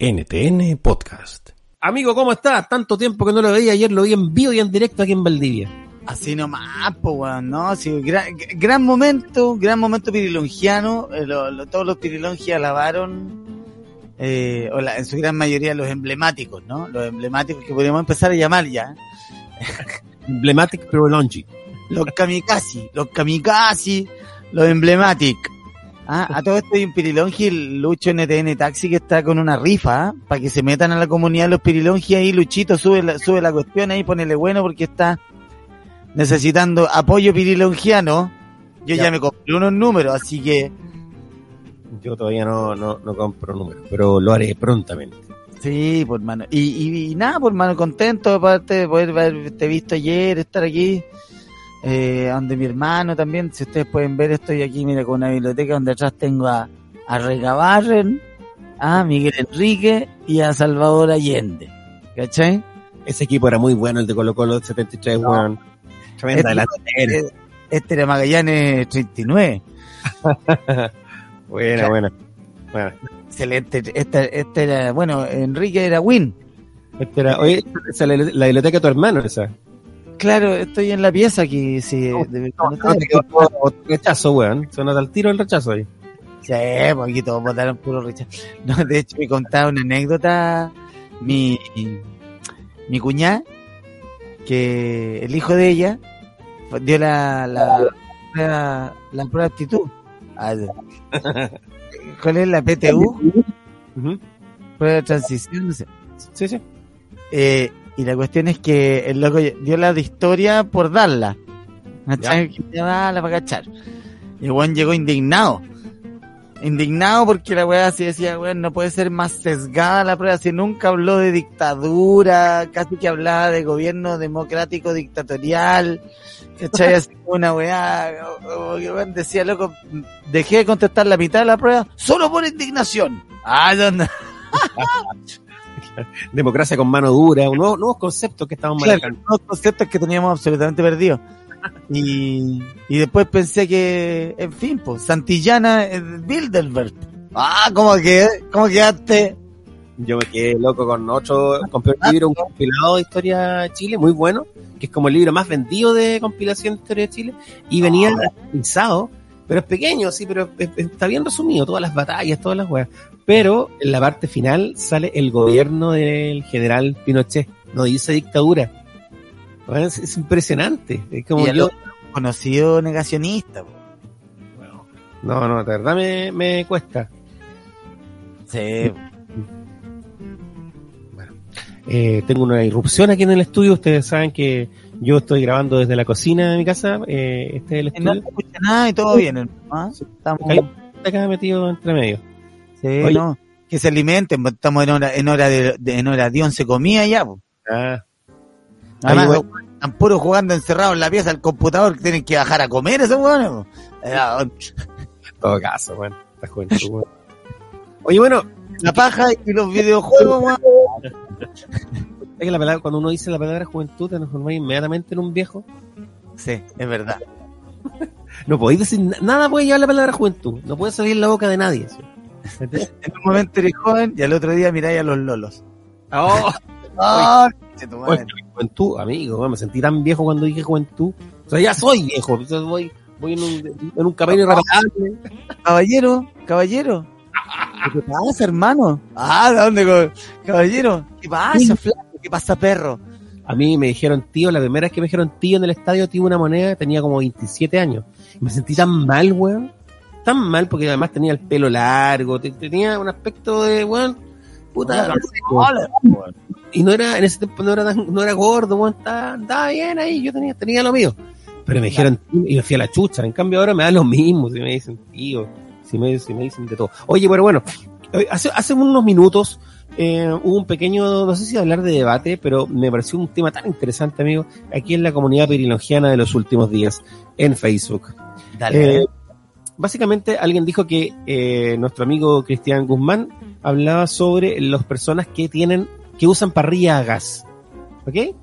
NTN Podcast. Amigo, ¿cómo estás? Tanto tiempo que no lo veía. Ayer lo vi en vivo y en directo aquí en Valdivia. Así nomás, pues, weón, ¿no? Sí, gran, gran momento, gran momento pirilongiano. Eh, lo- lo- todos los pirilongias alabaron, eh, o la- en su gran mayoría los emblemáticos, ¿no? Los emblemáticos que podríamos empezar a llamar ya. Emblematic Pirolongi. Los kamikaze, los kamikaze, los emblematic. Ah, a todo esto hay un pirilongi, el Lucho NTN Taxi, que está con una rifa, para que se metan a la comunidad los pirilongi ahí, Luchito, sube la, sube la cuestión ahí, ponele bueno, porque está necesitando apoyo pirilongiano. Yo ya, Ya. me compré unos números, así que, Yo todavía no, no, no compro números, pero lo haré prontamente. sí, por mano. Y, y, y nada, por mano, contento, aparte de poder haberte visto ayer, estar aquí. Eh, donde mi hermano también, si ustedes pueden ver, estoy aquí, mira, con una biblioteca donde atrás tengo a, a Regabarren, a Miguel Enrique y a Salvador Allende. ¿Cachai? Ese equipo era muy bueno, el de Colo Colo 73, No. weón. Tremenda Este- Este era Magallanes 39. Buena, buena. Bueno, Excelente. Este, este era, bueno, Enrique era Win. este era, oye, la, la biblioteca de tu hermano, esa. Claro, estoy en la pieza aquí, sí. No, de- No, no, te quedó todo rechazo, weón. Se nota el tiro el rechazo ahí. Sí, pues aquí todos votaron puro Richard. No, de hecho, me contaba una anécdota mi, mi cuñada, que el hijo de ella dio la, la, la, la prueba de aptitud. Ah, ¿Cuál es la PTU? Ujú. Prueba de transición, no sé. Sí, sí. Eh, y la cuestión es que el loco dio la de historia por darla. ¿Cachai? Darla para cachar. Y el weón llegó indignado. Indignado porque la weá así decía, weón, no puede ser más sesgada la prueba. Si nunca habló de dictadura, casi que hablaba de gobierno democrático dictatorial. ¿Cachai? Así una weá. como que, weón, decía, loco, dejé de contestar la mitad de la prueba solo por indignación. Ah, ¿dónde? Democracia con mano dura, nuevos conceptos que estamos Claro, manejando. unos conceptos que teníamos absolutamente perdidos. Y, y después pensé que, en fin, pues, Santillana eh, Bilderberg. Ah, ¿cómo, que, ¿cómo quedaste? Yo me quedé loco con otro, compré un libro, un compilado de historia de Chile, muy bueno, que es como el libro más vendido de compilación de historia de Chile, y venía actualizado, pero es pequeño, sí, pero es- es- está bien resumido, todas las batallas, todas las weas. Pero en la parte final sale el gobierno del general Pinochet, no dice dictadura. Bueno, es, es impresionante, es como Y yo, conocido negacionista. po. no, no, de verdad me, me cuesta. Sí. Eh, tengo una irrupción aquí en el estudio. Ustedes saben que yo estoy grabando desde la cocina de mi casa. Eh, este es el no estudio. se escucha nada y todo bien, hermano, ¿ah? Estamos, Hay un acá metido entre medio. sí, Oye. no, que se alimenten, pues, estamos en hora, en hora de, de- en hora de once comida ya, po. Ah, Además, Oye, están puros jugando encerrados en la pieza del computador que tienen que bajar a comer esos weones, po. Eh, en todo caso, bueno, esta juventud, bueno. Oye, bueno, La paja y los videojuegos, weón. es que la palabra, cuando uno dice la palabra juventud, te transformas inmediatamente en un viejo. Sí, es verdad. No podéis decir na- nada, puede llevar la palabra juventud. No puede salir en la boca de nadie. ¿sí? En un momento eres joven y al otro día miráis a los lolos. Oh, juventud, amigo, me sentí tan viejo cuando dije juventud. O sea, ya soy viejo. Entonces voy, voy en un, en un camino. Caballero, caballero. ¿Qué te pasa, hermano? Ah, ¿de dónde? Caballero, ¿qué pasa, flaco? ¿Qué pasa, perro? A mí me dijeron tío, la primera vez que me dijeron tío en el estadio, tío una moneda, tenía como 27 años. Y me sentí tan mal, weón. Tan mal porque además tenía el pelo largo, te- tenía un aspecto de, weón, puta. Y no era, en ese tiempo no era tan, no era gordo, weón, estaba, andaba bien ahí, yo tenía, tenía lo mío. Pero me dijeron tío y me fui a la chucha. En cambio ahora me da lo mismo si me dicen tío, si me, si me dicen de todo. Oye, pero bueno, eh, hace, hace unos minutos eh, hubo un pequeño, no sé si hablar de debate, pero me pareció un tema tan interesante, amigo, aquí en la comunidad pirilongiana de los últimos días, en Facebook. Dale. Eh, básicamente alguien dijo que eh, nuestro amigo Cristian Guzmán hablaba sobre las personas que tienen, que usan parrilla a gas. ¿Ok?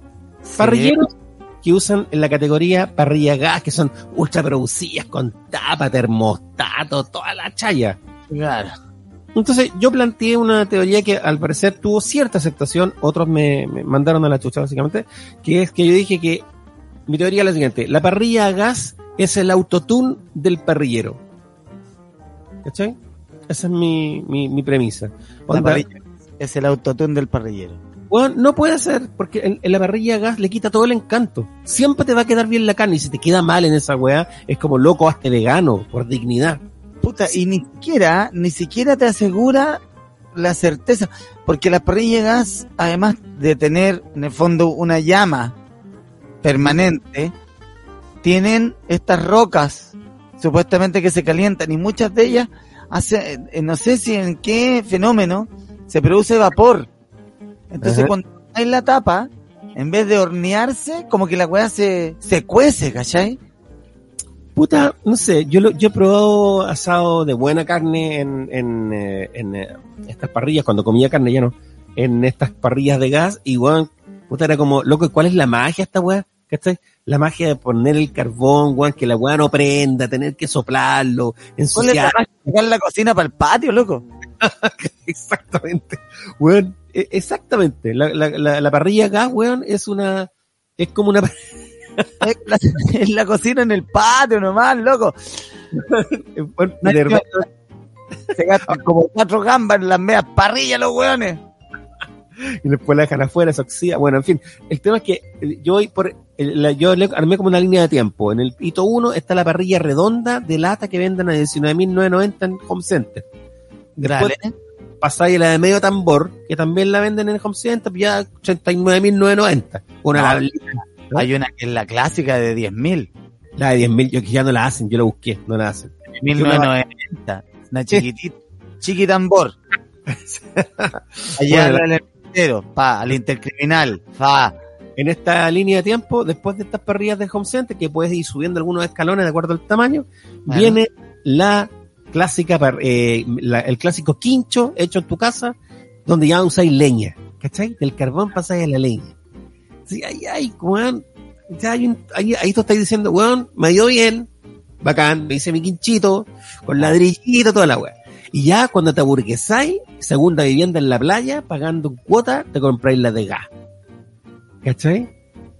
Parrilleros que usan en la categoría parrilla a gas, que son ultra producidas con tapa, termostato, toda la chaya. Claro. Entonces yo planteé una teoría que al parecer tuvo cierta aceptación, otros me, me mandaron a la chucha básicamente, que es que yo dije que mi teoría es la siguiente, la parrilla a gas es el autotune del parrillero. ¿Cachai? Esa es mi, mi, mi premisa. La Onda, es el autotune del parrillero. weón, no puede ser, porque en, en la parrilla a gas le quita todo el encanto. Siempre te va a quedar bien la carne y si te queda mal en esa weá, es como loco, hazte vegano, por dignidad. Puta, y ni siquiera, ni siquiera te asegura la certeza, porque la parrilla de gas, además de tener en el fondo una llama permanente, tienen estas rocas supuestamente que se calientan y muchas de ellas hace, eh, no sé si en qué fenómeno se produce vapor. Entonces Ajá. cuando hay la tapa, en vez de hornearse, como que la weá se, se cuece, ¿cachai? Puta, no sé, yo lo, yo he probado asado de buena carne en, en, eh, en, eh, estas parrillas, cuando comía carne ya no, en estas parrillas de gas, y weón, puta era como, loco, ¿cuál es la magia esta weá? ¿Cachai? La magia de poner el carbón, weón, que la weá no prenda, tener que soplarlo, ¿Cuál es la ensuciar. magia de sacar la cocina para el patio, loco? Exactamente, weón, e- exactamente. La, la, la, la parrilla a gas, weón, es una, es como una, Es la, cocina en el patio nomás, loco. Se gastan como cuatro gambas en las medias parrillas los weones. y después la dejan afuera, se oxida. Bueno, en fin, el tema es que eh, yo voy por, la- yo le armé como una línea de tiempo. En el hito 1 está la parrilla redonda de lata que venden a 19.990 en Home Center. Después Dale. pasáis la de medio tambor, que también la venden en Home Center, ya 89.990. Una No. Hay una que es la clásica de 10.000. la de 10.000, yo que ya no la hacen, yo la busqué, no la hacen. 1990. Una chiquitita. Chiquitambor. Allá Bueno, al entero. Pa, al intercriminal. Pa. En esta línea de tiempo, después de estas parrillas de Home Center, que puedes ir subiendo algunos escalones de acuerdo al tamaño, Bueno. viene la clásica, eh, la- el clásico quincho hecho en tu casa, donde ya usáis leña, ¿cachai? Del carbón pasáis a la leña. Sí, ahí, ahí, weón, ya hay un, ahí, ahí tú diciendo, weón, me dio bien, bacán, me hice mi quinchito, con ladrillito, toda la weá. Y ya cuando te aburguesáis, segunda vivienda en la playa, pagando cuota, te compráis la de gas. ¿Cachai?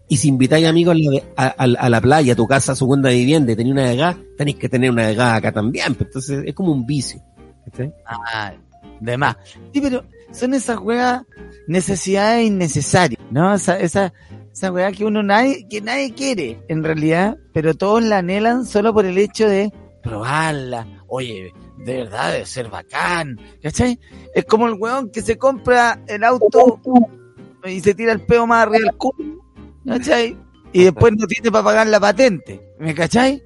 Y si invitáis amigos a a, a- a la playa, a tu casa, segunda vivienda, y tenéis una de gas, tenéis que tener una de gas acá también. pues, Entonces es como un vicio. ¿Cachai? Ah, de más. Sí, pero son esas weas necesidades innecesarias, ¿no? Esa, esa, esa wea que uno nadie, que nadie quiere, en realidad, pero todos la anhelan solo por el hecho de probarla. Oye, de verdad debe ser bacán, ¿cachai? Es como el weón que se compra el auto y se tira el peo más arriba del culo, ¿cachai? Y después no tiene para pagar la patente, ¿me cachai?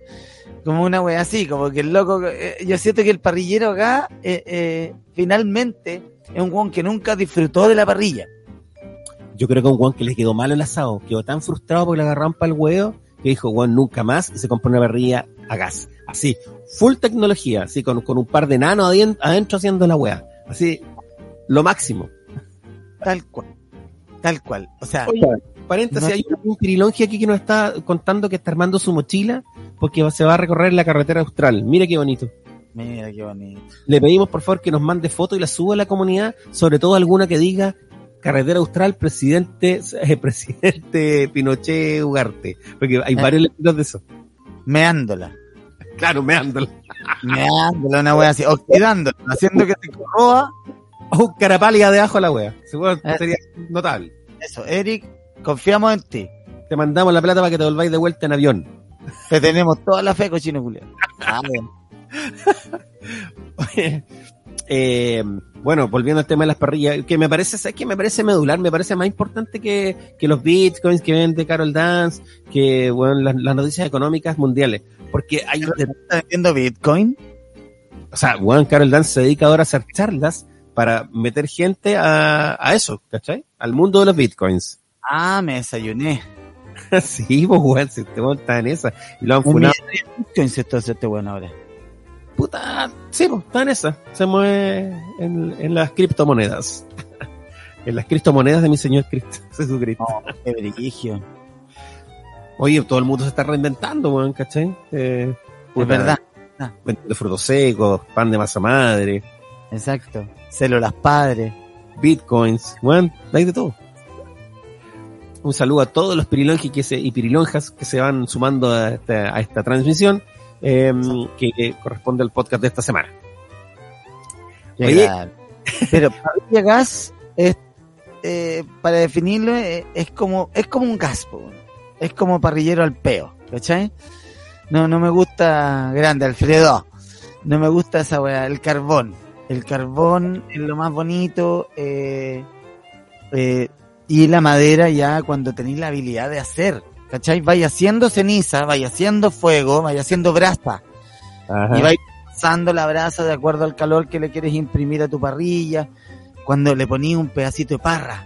Como una wea así, como que el loco, eh, yo siento que el parrillero acá, eh, eh, finalmente, es un weón que nunca disfrutó de la parrilla. Yo creo que a un Juan que le quedó malo el asado, quedó tan frustrado porque le agarraron para el huevo, que dijo, Juan, nunca más, y se compró una parrilla a gas. Así, full tecnología, así, con, con un par de nanos adentro haciendo la wea. Así, lo máximo. Tal cual. Tal cual. O sea, Oye, paréntesis, No- hay un pirilongi aquí que nos está contando que está armando su mochila porque se va a recorrer la carretera austral. Mira qué bonito. mira qué bonito. Le pedimos por favor que nos mande fotos y las suba a la comunidad, sobre todo alguna que diga carretera austral, presidente, eh, presidente Pinochet Ugarte, porque hay Eh. varios letreros de eso. Meándola. Claro, meándolo. Meándola, una wea así. Oxidándola. Haciendo que se corroa. O carapálida de ajo a la wea. Seguro Eh. sería notable. Eso, Eric, confiamos en ti. Te mandamos la plata para que te volváis de vuelta en avión. Te tenemos toda la fe, cochino culiao. Ah, bien. Eh, bueno, volviendo al tema de las parrillas, que me parece, ¿sabes qué? Me parece medular, me parece más importante que, que los bitcoins que vende Carol Dance, que, bueno, las, las noticias económicas mundiales. Porque hay, ¿Estás vendiendo Bitcoin? o sea, bueno, Carol Dance se dedica ahora a hacer charlas para meter gente a, a eso, ¿cachai? Al mundo de los bitcoins. Ah, me desayuné. sí, pues, weón, si te montas en esa. Y lo han Un funado. Bitcoins esto hace este bueno ahora. Puta, sí, pues, está en esa. Se mueve en, en las criptomonedas. en las criptomonedas de mi Señor Cristo, Jesucristo. Oh, qué brillo. Oye, todo el mundo se está reinventando, weón, ¿cachai? Eh, Es verdad. Vendiendo frutos secos, pan de masa madre. Exacto. Células padres. bitcoins, weón, hay de todo. Un saludo a todos los que se, y pirilonjas que se van sumando a esta, a esta transmisión eh, que, que corresponde al podcast de esta semana. Oye. Pero parrilla gas es, eh, para definirlo, eh, es como, es como un gas, po. es como parrillero al peo, ¿cachai? No, no me gusta grande, Alfredo. No me gusta esa weá, el carbón. El carbón es lo más bonito, eh, eh, y la madera ya cuando tenéis la habilidad de hacer, ¿cachai? Vaya haciendo ceniza, vaya haciendo fuego, vaya haciendo brasa. Y vais pasando la brasa de acuerdo al calor que le quieres imprimir a tu parrilla. Cuando le ponías un pedacito de parra,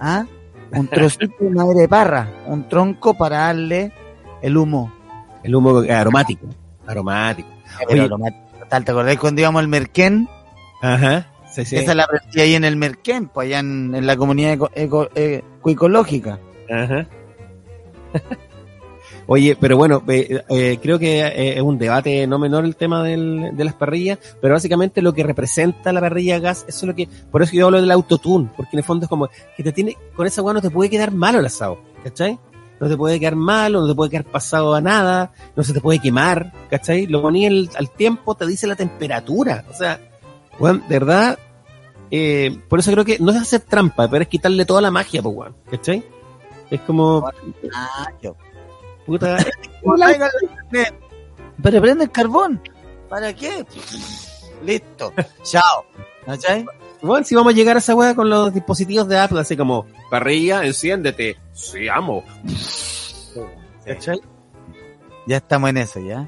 ¿ah? Un trocito de madera de parra, un tronco para darle el humo. El humo aromático. Aromático. Pero Oye. lo más- total, ¿Te acordás cuando íbamos al Merquén? Ajá. Sí, sí. Esa la aprendí ahí en el Merquén, pues allá en, en la comunidad eco- eco- eh, ecológica. Ajá. Oye, pero bueno, eh, eh, creo que eh, es un debate no menor el tema del- de las parrillas, pero básicamente lo que representa la parrilla gas, eso es lo que, por eso yo hablo del autotune, porque en el fondo es como que te tiene, con esa agua no te puede quedar malo el asado, ¿cachai? No te puede quedar malo, no te puede quedar pasado a nada, no se te puede quemar, ¿cachai? Lo ponía al tiempo, te dice la temperatura, o sea, weón, de verdad, por eso creo que no es hacer trampa, pero es quitarle toda la magia, pues, ¿cachai? Es como, puta, Pero prende el carbón. ¿Para qué? Listo. Chao. ¿Cachai? Bueno, si vamos a llegar a esa weá con los dispositivos de Apple, así como, parrilla, enciéndete. Sí, amo. ¿Cachai? Ya estamos en eso, ¿ya?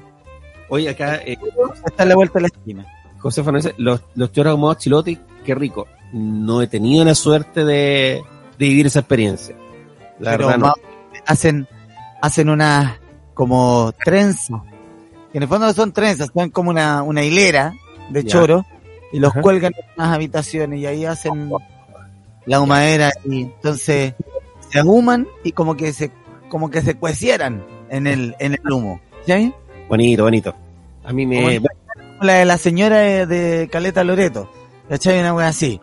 Oye, acá, eh, Está la vuelta de la esquina. José Fernández, los, los choros ahumados chilote, qué rico. No he tenido la suerte de, de vivir esa experiencia. La Pero verdad, no. hacen, hacen unas como trenzas. Que en el fondo no son trenzas, son como una, una hilera de Ya. choro y los Ajá. cuelgan en unas habitaciones y ahí hacen la humadera y entonces se ahuman y como que se, como que se cuecieran en el, en el humo. ¿Sí? Bonito, bonito. A mí me, La de la señora de, de Caleta Loreto. ¿Cachai? Una wea así.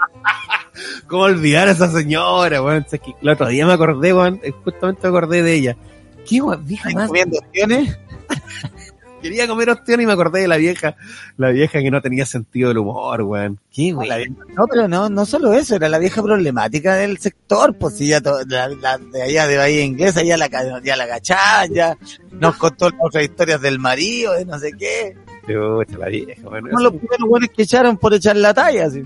¿Cómo olvidar a esa señora, weón? Es que el otro día me acordé, weón, eh, justamente me acordé de ella. Qué weón, vieja más Comiendo opciones. Quería comer ostión y me acordé de la vieja, la vieja que no tenía sentido del humor, weón. Qué La weón. vieja- No, pero no, no solo eso, era la vieja problemática del sector, pues si ya to- la, la- de allá de Bahía Inglesa ya la, ya la cachaban, ya nos contó las otras historias del marido, de no sé qué. Chucha, la vieja, weón. Son los primeros buenos que echaron por echar la talla, así.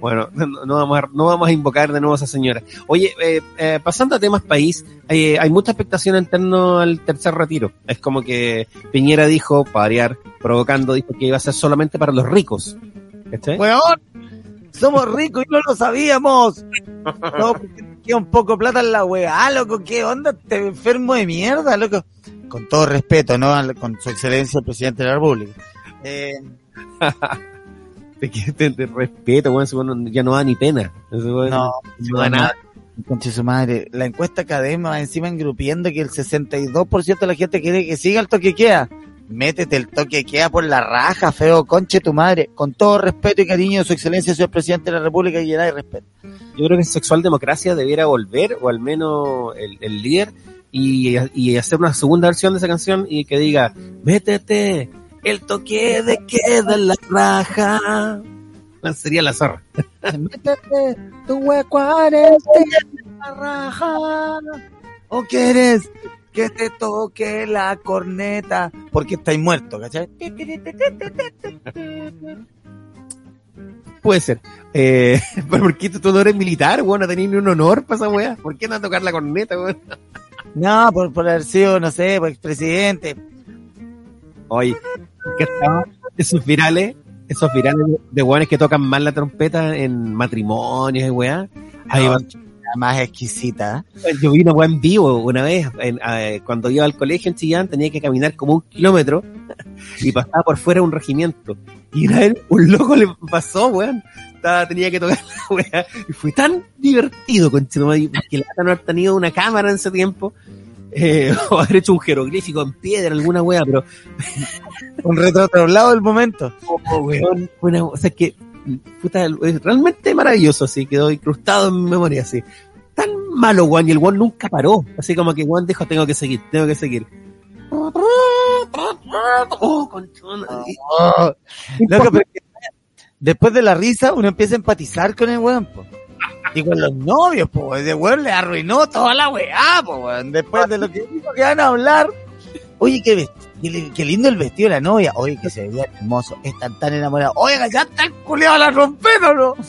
Bueno, no, no vamos a, no vamos a invocar de nuevo a esa señora. Oye, eh, eh, pasando a temas país, eh, hay mucha expectación en torno al tercer retiro. Es como que Piñera dijo, para variar, provocando, dijo que iba a ser solamente para los ricos. ¡Weón! Somos ricos y no lo sabíamos. No, porque queda un poco plata en la weá, loco, ¿qué onda? Te enfermo de mierda, loco. Con todo respeto, ¿no? Con su excelencia el presidente de la República. Eh, Te, te, te respeto, weón, weón ya no da ni pena. No, no da nada. Conche su madre. La encuesta va encima engrupiendo que el 62% de la gente quiere que siga el toque queda. Métete el toque queda por la raja, feo, conche tu madre. Con todo respeto y cariño, su excelencia, señor presidente de la República, y llena de respeto. Yo creo que sexual democracia debiera volver, o al menos el, el líder, y, y hacer una segunda versión de esa canción y que diga, métete, el toque de queda en la raja. Sería la zorra. Métete tu hueco en la raja. ¿O quieres que te toque la corneta? Porque estáis muerto, ¿cachai? Puede ser. Eh, pero ¿por qué tú no eres militar, weón? No tenés ni un honor para esa weá. ¿Por qué no a tocar la corneta, weón? No, por, por haber sido, no sé, por expresidente. Oye, ¿qué está? Esos virales, esos virales de weones que tocan mal la trompeta en matrimonios y weá. Ahí van más exquisita. Yo vi una weá en vivo una vez, en- eh, cuando iba al colegio en Chillán, tenía que caminar como un kilómetro y pasaba por fuera un regimiento. Y una vez un loco le pasó, weón. Tenía que tocar la weá. Y fue tan divertido, con que la no haber tenido una cámara en ese tiempo. Eh, o haber hecho un jeroglífico en piedra, alguna weá, pero Un retrato doblado del momento. oh, weón, una- o sea, que puta, es realmente maravilloso, así, quedó incrustado en mi memoria, así. Tan malo, weón, y el weón nunca paró. Así como que weón dijo, tengo que seguir, tengo que seguir. Oh. Oh, loco, que- después de la risa uno empieza a empatizar con el weón, po. Y con los novios, po, ese weón le arruinó toda la weá, weón. Después de lo que dijo que van a hablar. Oye, qué, qué, li- qué lindo el vestido de la novia. Oye, que se veía hermoso. Están tan enamorados. Oye, ya está el culeado a la rompero, ¿no?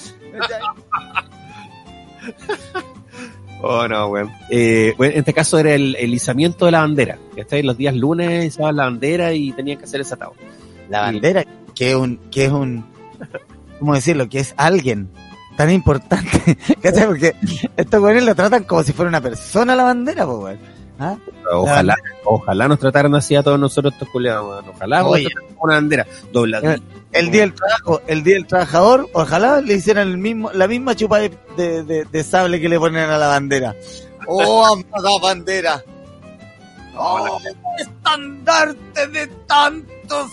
Oh, no, weón. Eh, bueno, en este caso era el, el izamiento de la bandera. ¿Cachai? Los días lunes izaban la bandera y tenían que hacer ese atado. La bandera, que es un, que es un, ¿cómo decirlo? Que es alguien tan importante. ¿Cachai? Porque estos weones lo tratan como si fuera una persona la bandera, weón. ¿Ah? Ojalá, ojalá nos trataran así a todos nosotros estos culiados. Ojalá Oye. como una bandera dobladita. El día del trabajo, el día del trabajador, ojalá le hicieran el mismo, la misma chupa de, de, de- de sable que le ponen a la bandera. Oh, amada bandera. Oh, estandarte de tantos.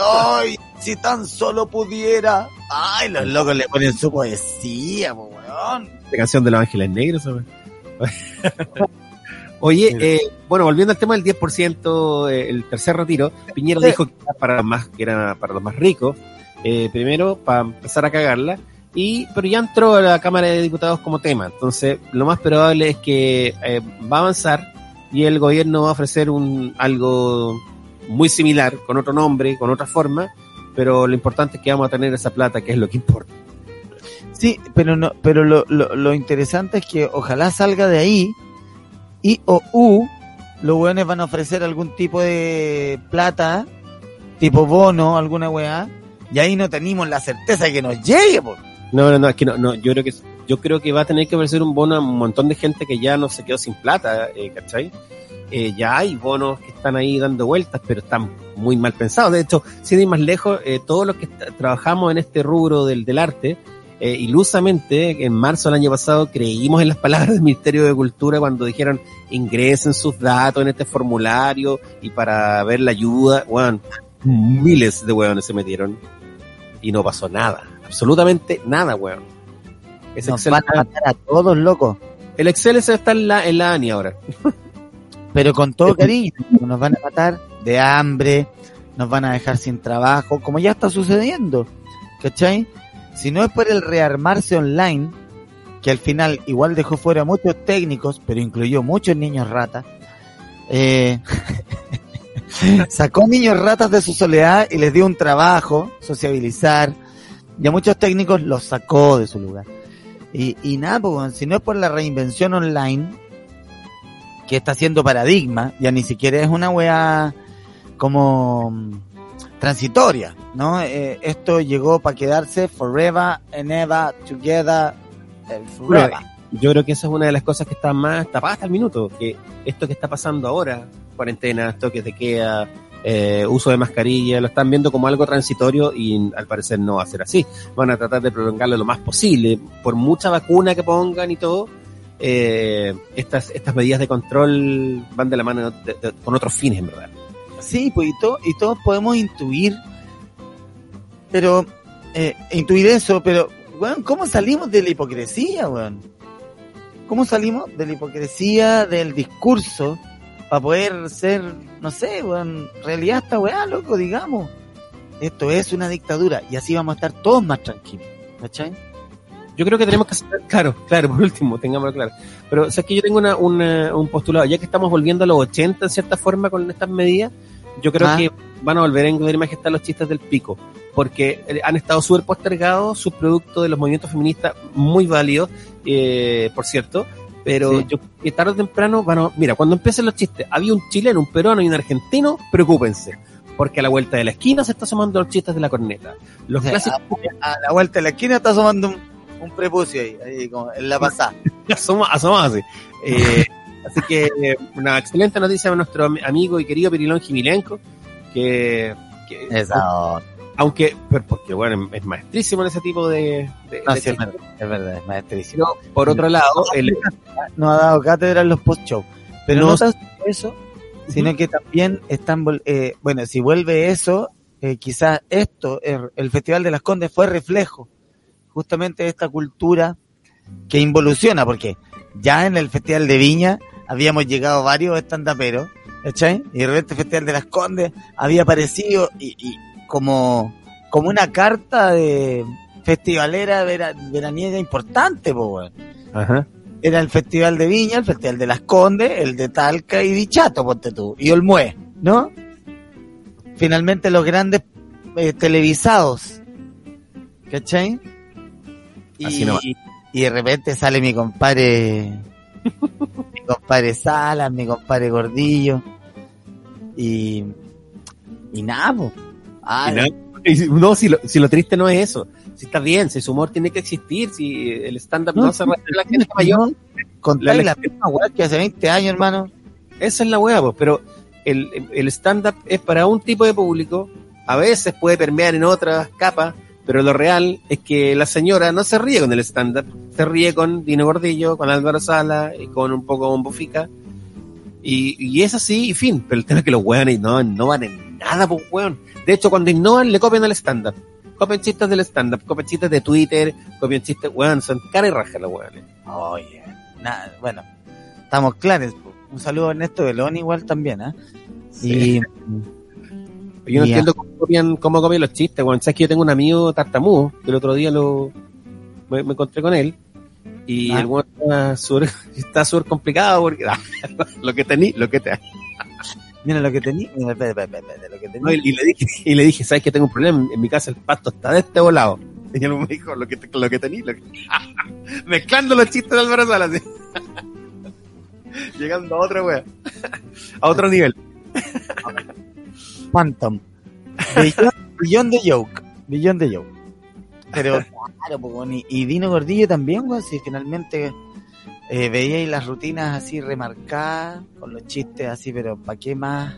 Ay, si tan solo pudiera. Ay, los locos le ponen su poesía, po, weón. de canción de los Ángeles Negros. ¿sabes? Oye, eh, bueno, volviendo al tema del 10%, eh, el tercer retiro, Piñera Sí. dijo que era para los más, que era para los más ricos, eh, primero para empezar a cagarla, y pero ya entró a la Cámara de Diputados como tema, entonces lo más probable es que eh, va a avanzar y el gobierno va a ofrecer un algo muy similar, con otro nombre, con otra forma, pero lo importante es que vamos a tener esa plata, que es lo que importa. Sí, pero no, pero lo, lo, lo interesante es que ojalá salga de ahí y o U, los weones van a ofrecer algún tipo de plata, tipo bono, alguna weá, y ahí no tenemos la certeza de que nos llegue, po. No, no, no, es que no, no, yo creo que yo creo que va a tener que ofrecer un bono a un montón de gente que ya no se quedó sin plata, eh, ¿cachai? Eh, ya hay bonos que están ahí dando vueltas, pero están muy mal pensados. De hecho, sin ir más lejos, eh, todos los que tra- trabajamos en este rubro del, del arte, eh, ilusamente, en marzo del año pasado, creímos en las palabras del Ministerio de Cultura cuando dijeron ingresen sus datos en este formulario y para ver la ayuda, weón, miles de weones se metieron y no pasó nada, absolutamente nada, weón. Nos Excel van a matar a todos, loco. el Excel ese está en la, en la ANI ahora. Pero con todo cariño, nos van a matar de hambre, nos van a dejar sin trabajo, como ya está sucediendo. ¿Cachai? Si no es por el rearmarse online, que al final igual dejó fuera a muchos técnicos, pero incluyó muchos niños ratas, eh, sacó niños ratas de su soledad y les dio un trabajo, sociabilizar, y a muchos técnicos los sacó de su lugar. Y, y nada, pues, si no es por la reinvención online, que está siendo paradigma, ya ni siquiera es una wea como mm, transitoria, ¿no? Eh, esto llegó para quedarse forever and ever together forever. Yo creo que esa es una de las cosas que está más tapada hasta el minuto, que esto que está pasando ahora, cuarentena, toques de queda, eh, uso de mascarilla, lo están viendo como algo transitorio y al parecer no va a ser así. Van a tratar de prolongarlo lo más posible, por mucha vacuna que pongan y todo. Eh, estas, estas medidas de control van de la mano con otros fines, en verdad. Sí, pues y, to- y todos podemos intuir, pero eh, intuir eso, pero, weón, ¿cómo salimos de la hipocresía, weón? ¿Cómo salimos de la hipocresía del discurso para poder ser, no sé, weón, realidad esta weá, loco, digamos? Esto es una dictadura y así vamos a estar todos más tranquilos, ¿cachai? Yo creo que tenemos que hacer, claro, claro, por último, tengámoslo claro. Pero, o sea, que yo tengo una, una- un postulado, ya que estamos volviendo a los 80 en cierta forma con estas medidas, yo creo Ah. que van a volver a encontrar majestad los chistes del pico, porque eh, han estado súper postergados sus productos de los movimientos feministas, muy válidos, eh, por cierto, pero Sí. yo que tarde o temprano van a, mira, cuando empiecen los chistes, había un chileno, un peruano y un argentino, preocúpense, porque a la vuelta de la esquina se está sumando los chistes de la corneta. Los clásicos A la vuelta de la esquina está asomando un, un prepucio ahí, ahí como en la pasada. asoma, asomarse. Eh, así que una excelente noticia de nuestro am- amigo y querido Pirilón Jimilenko, que, que- Esa aunque, pero porque bueno, es maestrísimo en ese tipo de... de- No, de sí, es verdad, es verdad, es maestrísimo. Pero, por otro lado, el, No ha dado cátedra en los post-show. Pero No- no, tan solo eso, sino que también están, eh, bueno, si vuelve eso, eh, quizás esto, el, el Festival de las Condes fue reflejo justamente esta cultura que involuciona, porque ya en el Festival de Viña habíamos llegado varios estandaperos, ¿cachai? Y de repente el Festival de las Condes había aparecido y, y como, como una carta de festivalera vera- veraniega importante, po, weón. Ajá. Era el Festival de Viña, el Festival de las Condes, el de Talca y Dichato, ponte tú, y Olmué, ¿no? Finalmente los grandes eh, televisados, ¿cachai? Y, Así nomás. y de repente sale mi compadre, mi compadre Salas, mi compadre Gordillo, y, y nada, po. Ah, Y nada. Y No, si lo, si lo triste no es eso. Si está bien, si su humor tiene que existir, si el stand-up no, No, se refiere a la gente mayor, contáis la- la misma weá que hace 20 años, hermano. esa es la hueá, pues, pero el, el stand-up es para un tipo de público, a veces puede permear en otras capas, pero lo real es que la señora no se ríe con el stand-up, se ríe con Dino Gordillo, con Álvaro Sala y con un poco Bombo Fica. Y, y es así, y fin. Pero el tema es que los weones no innovan en nada, pues weón. De hecho, cuando innovan, le copian al stand-up. Copian chistes del stand-up, copian chistes de Twitter, copian chistes, weón, son cara y raja los weones. Oye, nada, bueno, estamos claros. Un saludo a Ernesto Belón igual también, ¿ah? Y Yo no entiendo cómo copian, cómo copian los chistes, weón. Sabes que yo tengo un amigo tartamudo, que el otro día lo me, me encontré con él. Y Ah. el weón está súper está súper complicado porque lo que tení, lo que te mira lo que tenía, lo que No, tenía. y, y le dije, y le dije, ¿sabes que tengo un problema? En mi casa el pasto está de este volado. Y él me dijo, lo que, lo que tení, lo que... Mezclando los chistes de Álvaro Salas. así. Llegando a otra wea. A otro nivel. Phantom. Billón, de joke. Billón de joke. Pero claro, weón, y, y Dino Gordillo también, weón, si finalmente eh, veíais las rutinas así remarcadas, con los chistes así, pero ¿para qué más?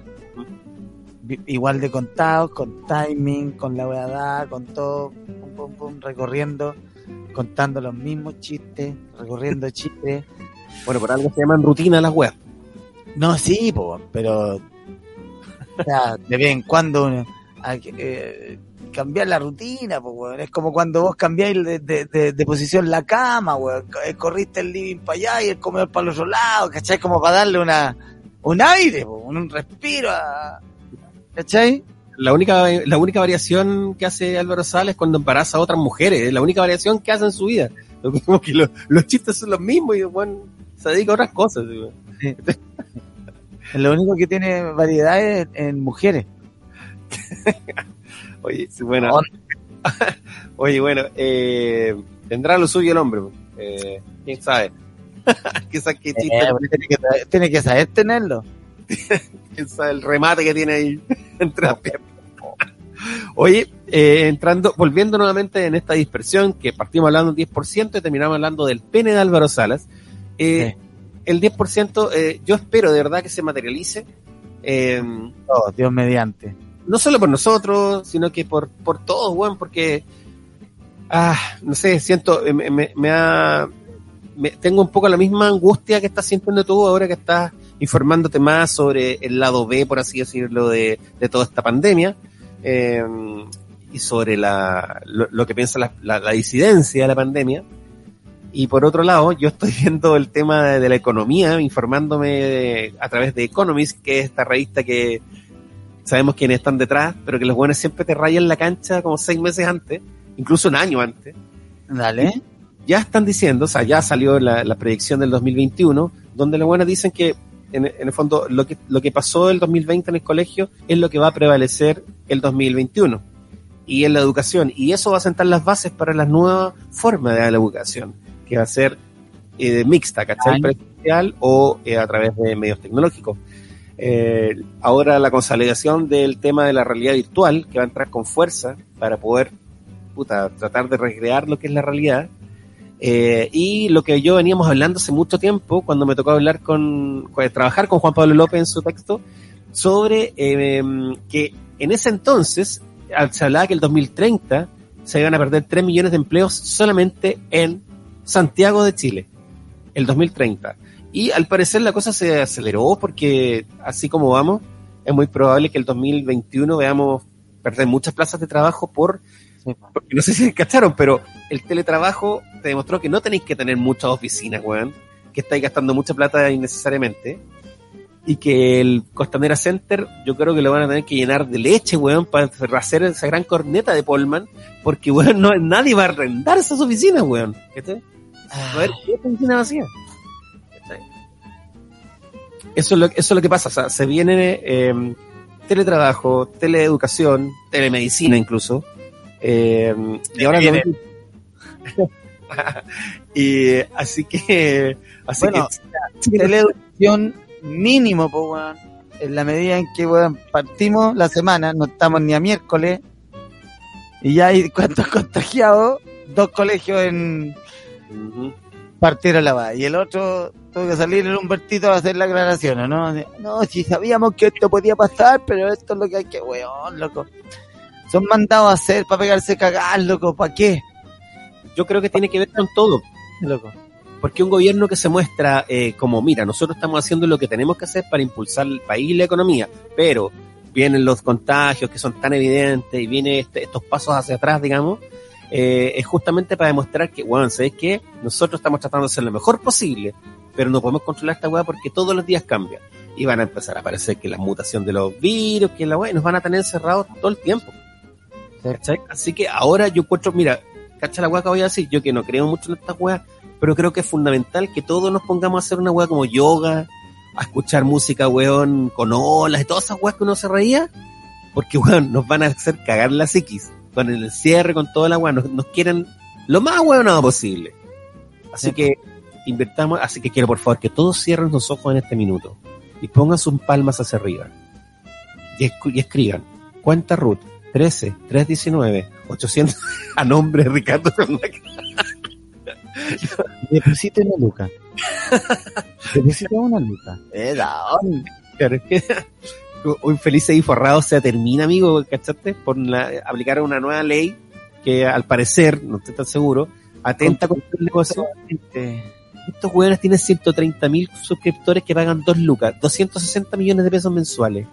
Igual de contados, con timing, con la weadad, con todo, pum, pum, pum, recorriendo, contando los mismos chistes, recorriendo chistes. Bueno, por algo se llaman rutina las weas. No, sí, po, pero o sea, de vez en cuando uno- hay que, eh, cambiar la rutina, po, weón. es como cuando vos cambiáis de, de- de- de posición la cama, weón. Eh, corriste el living para allá y el comedor para el otro lado, ¿cachai? Como para darle una un aire, po, un, un respiro a... ¿cachai? La única, la única variación que hace Álvaro Salas es cuando embaraza a otras mujeres. Es la única variación que hace en su vida. Lo mismo que lo- los chistes son los mismos y bueno, se dedica a otras cosas. weón. Lo único que tiene variedad es en mujeres. Oye, sí, bueno. Oye, bueno, eh, tendrá lo suyo el hombre. Eh, ¿Quién sabe? Quizás qué chiste, Eh, tiene, que, tiene que saber tenerlo. quién sabe el remate que tiene ahí entre las piernas. Oye, eh, entrando, volviendo nuevamente en esta dispersión, que partimos hablando del 10% y terminamos hablando del pene de Álvaro Salas. Eh, El 10%, eh, yo espero de verdad que se materialice. Eh, Oh, Dios mediante. no solo por nosotros, sino que por, por todos, weón, porque, ah, no sé, siento, eh, me, me, me ha, me- tengo un poco la misma angustia que estás sintiendo tú ahora que estás informándote más sobre el lado B, por así decirlo, de, de toda esta pandemia, eh, y sobre la, lo, lo que piensa la, la, la disidencia de la pandemia. Y por otro lado, yo estoy viendo el tema de, de la economía, informándome de- a través de Economist, que es esta revista que sabemos quiénes están detrás, pero que los buenos siempre te rayan la cancha como seis meses antes, incluso un año antes. Dale. Ya están diciendo, o sea, ya salió la, la predicción del 2021, donde los buenos dicen que en, en el fondo lo que, lo que pasó el 2020 en el colegio es lo que va a prevalecer el 2021 y en la educación. Y eso va a sentar las bases para la nueva forma de la educación, que va a ser eh, mixta, ¿cachai? Presencial o eh, a través de medios tecnológicos. Eh, ahora la consolidación del tema de la realidad virtual, que va a entrar con fuerza para poder puta, tratar de recrear lo que es la realidad. Eh, y lo que yo veníamos hablando hace mucho tiempo, cuando me tocó hablar con, con- trabajar con Juan Pablo López en su texto, sobre que en ese entonces se hablaba que el 2030 se iban a perder 3 millones de empleos solamente en Santiago de Chile, el 2030. Y al parecer la cosa se aceleró porque así como vamos, es muy probable que el 2021 veamos perder muchas plazas de trabajo por, porque no sé si cacharon, pero el teletrabajo te demostró que no tenéis que tener muchas oficinas, weón, que estáis gastando mucha plata innecesariamente. Y que el Costanera Center, yo creo que lo van a tener que llenar de leche, weón, para hacer esa gran corneta de Polman, porque, weón, no, nadie va a arrendar esas oficinas, weón. ¿Cachai? A ver, ¿qué oficina vacía? Eso es lo, eso es lo que pasa, o sea, se viene eh, teletrabajo, teleeducación, telemedicina incluso, eh, y ahora viene. y así que así Bueno, que teleeducación mínimo, pues, weón. En la medida en que, weón, partimos la semana, no estamos ni a miércoles, y ya hay cuántos contagiados, dos colegios en Ujú. partieron la va y el otro tuvo que salir el Humbertito a hacer la aclaración, ¿o ¿no? No, si sabíamos que esto podía pasar, pero esto es lo que hay que, weón, loco. Son mandados a hacer para pegarse cagar, loco, ¿para qué? yo creo que tiene que ver con todo, Loco. porque un gobierno que se muestra eh, como, mira, nosotros estamos haciendo lo que tenemos que hacer para impulsar el país y la economía, pero vienen los contagios que son tan evidentes y vienen este- estos pasos hacia atrás, digamos, eh, es justamente para demostrar que, bueno, ¿sabes qué? Nosotros estamos tratando de hacer lo mejor posible, pero no podemos controlar esta weá porque todos los días cambia. Y van a empezar a aparecer que la mutación de los virus, que la weá, y nos van a tener encerrados todo el tiempo. Así que ahora yo encuentro, mira, cacha la weá que voy a decir, yo que no creo mucho en estas weas, pero creo que es fundamental que todos nos pongamos a hacer una weá como yoga, a escuchar música, weón, con olas y todas esas weas que uno se reía, porque weón, nos van a hacer cagar la psiquis, con el cierre, con toda la weá, nos, nos quieren lo más weonado posible. Así Sí. que invertamos, así que quiero por favor que todos cierren los ojos en este minuto y pongan sus palmas hacia arriba y, y escriban cuenta Ruth 13 319 800 a nombre de Ricardo. Deposita una luca. Deposita una luca. Eh, es que un feliz y forrado se termina, amigo, ¿cachaste? Por la, aplicar una nueva ley que al parecer, no estoy tan seguro, atenta contra el negocio. Este, Estos hueones tienen 130 mil suscriptores que pagan 2 lucas, 260 millones de pesos mensuales.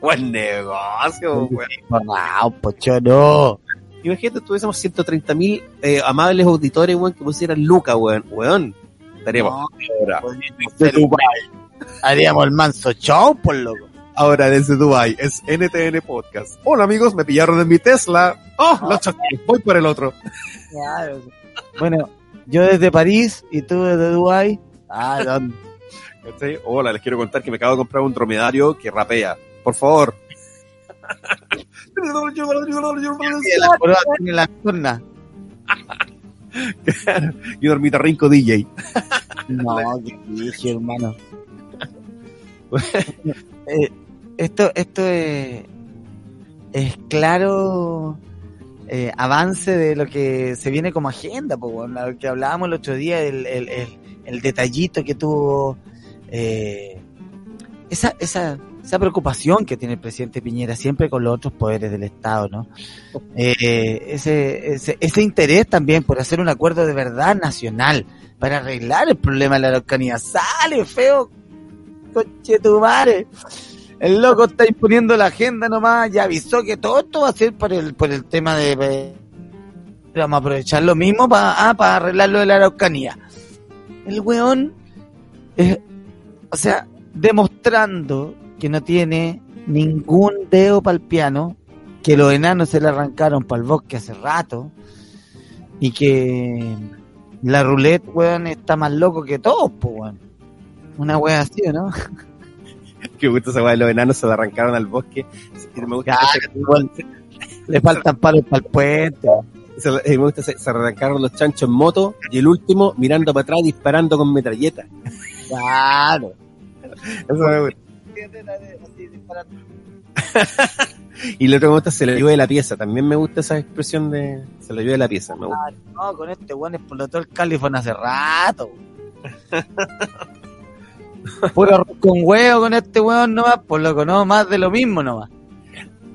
Buen negocio, weón. Wow, pochono. Imagínate, tuviésemos 130 mil eh, amables auditores, weón, que pusieran lucas, weón. Weón, estaríamos No. Haríamos el manso show, por loco. Ahora desde Dubai es NTN Podcast. Hola amigos, me pillaron en mi Tesla. Oh, lo choqué. Voy por el otro. Bueno, yo desde París y tú desde Dubai. Ah, ¿dónde? ¿Cachai? Hola, les quiero contar que me acabo de comprar un dromedario que rapea. Por favor. Tiene la corna. y un ornitorrinco DJ. No, qué dije, hermano. Eh, esto, esto es, es claro eh, avance de lo que se viene como agenda, pues, lo que hablábamos el otro día, el, el, el, el detallito que tuvo, eh, esa, esa, esa preocupación que tiene el presidente Piñera siempre con los otros poderes del Estado, ¿no? Eh, ese, ese, ese interés también por hacer un acuerdo de verdad nacional para arreglar el problema de la Araucanía. Sale feo, coche tu madre. El loco está imponiendo la agenda nomás, ya avisó que todo esto va a ser por el, por el tema de... vamos a aprovechar lo mismo para para arreglar lo de la Araucanía. El weón, eh, o sea, demostrando que no tiene ningún dedo para el piano, que los enanos se le arrancaron para el bosque hace rato, y que la roulette, weón, está más loco que todos, pues, weón. Una wea así, ¿o ¿no? Que gusto esa weá de los enanos se arrancaron al bosque. Me gusta, Claro, igual le faltan palos para el puente. se, me gusta se, se arrancaron los chanchos en moto y el último mirando para atrás disparando con metralleta. Claro. Eso me gusta. Y el otro me gusta se lo llevó de la pieza. También me gusta esa expresión de se lo llevó de la pieza. Me gusta. No, con este weón explotó el California hace rato. Puro arroz con huevo con este weón nomás, por loco, no, más de lo mismo nomás.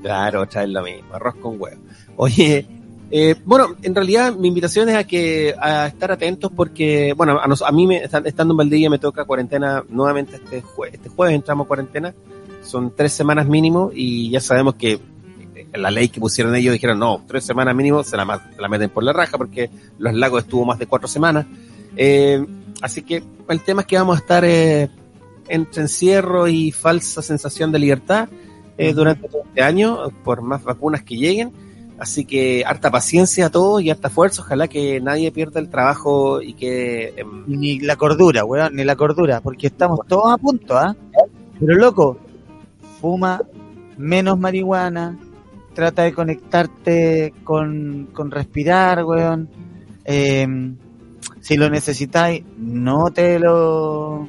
Claro, otra vez lo mismo, arroz con huevo. Oye, eh, bueno, en realidad mi invitación es a que a estar atentos porque, bueno, a, nos- a mí me, estan- estando en Valdivia me toca cuarentena nuevamente este, jue- este jueves entramos a cuarentena, son tres semanas mínimo y ya sabemos que eh, la ley que pusieron ellos dijeron, no, tres semanas mínimo se la, la meten por la raja porque los lagos estuvo más de cuatro semanas. Eh, así que el tema es que vamos a estar eh, entre encierro y falsa sensación de libertad eh, durante todo este año, por más vacunas que lleguen. Así que harta paciencia a todos y harta fuerza. Ojalá que nadie pierda el trabajo y que... em, Ni la cordura, weón, ni la cordura, porque estamos todos a punto, ¿ah? Pero loco, fuma menos marihuana, trata de conectarte con, con respirar, weón. Eh, si lo necesitáis, no te lo...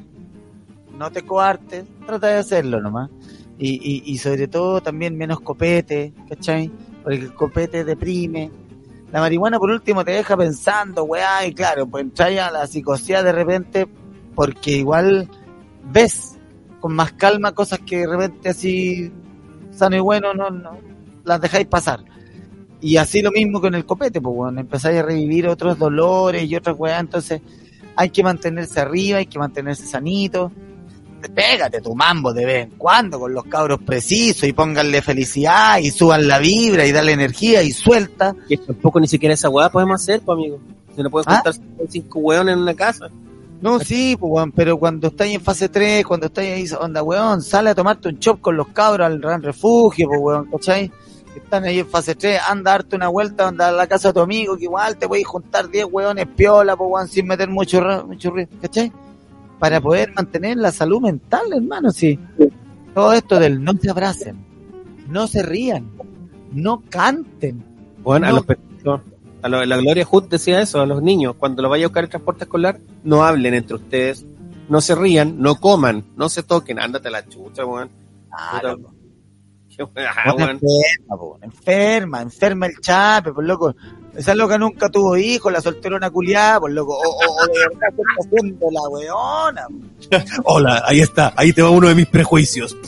No te coartes, trata de hacerlo nomás. Y, y, y sobre todo también menos copete, ¿cachai? Porque el copete deprime. La marihuana por último te deja pensando, weá, y claro, pues entras a la psicosis de repente porque igual ves con más calma cosas que de repente así sano y bueno no, no las dejáis pasar. Y así lo mismo con el copete, pues bueno, empezáis a revivir otros dolores y otras weá, entonces hay que mantenerse arriba, hay que mantenerse sanito. Pégate tu mambo de vez en cuando con los cabros precisos y pónganle felicidad y suban la vibra y dale energía y suelta. que tampoco ni siquiera esa hueá podemos hacer, pues amigo. Si no puedes ¿Ah? contar cinco hueones en una casa. No, sí, pues, weón, pero cuando estáis en fase 3, cuando estáis ahí, onda, weón, sale a tomarte un chop con los cabros al gran refugio, pues, weón, ¿cachai? Que Están ahí en fase 3, anda a darte una vuelta, anda a la casa de tu amigo, que igual te podéis juntar 10 weones piola, pues, weón, sin meter mucho, mucho ruido, ¿cachai? Para poder mantener la salud mental, hermano, sí. Todo esto del no se abracen, no se rían, no canten. Bueno, a No. los pequeños, a lo- la Gloria Hood decía eso, a los niños, cuando los vaya a buscar el transporte escolar, no hablen entre ustedes, no se rían, no coman, no se toquen, ándate a la chucha, weón. Ah, Puta, loco. qué weá, Una weón. enferma, po, enferma, enferma el chape, pues loco. Esa loca nunca tuvo hijos, la solterona culiada, pues loco. O, o- o de verdad está haciendo la weona. Hola, ahí está, ahí te va uno de mis prejuicios.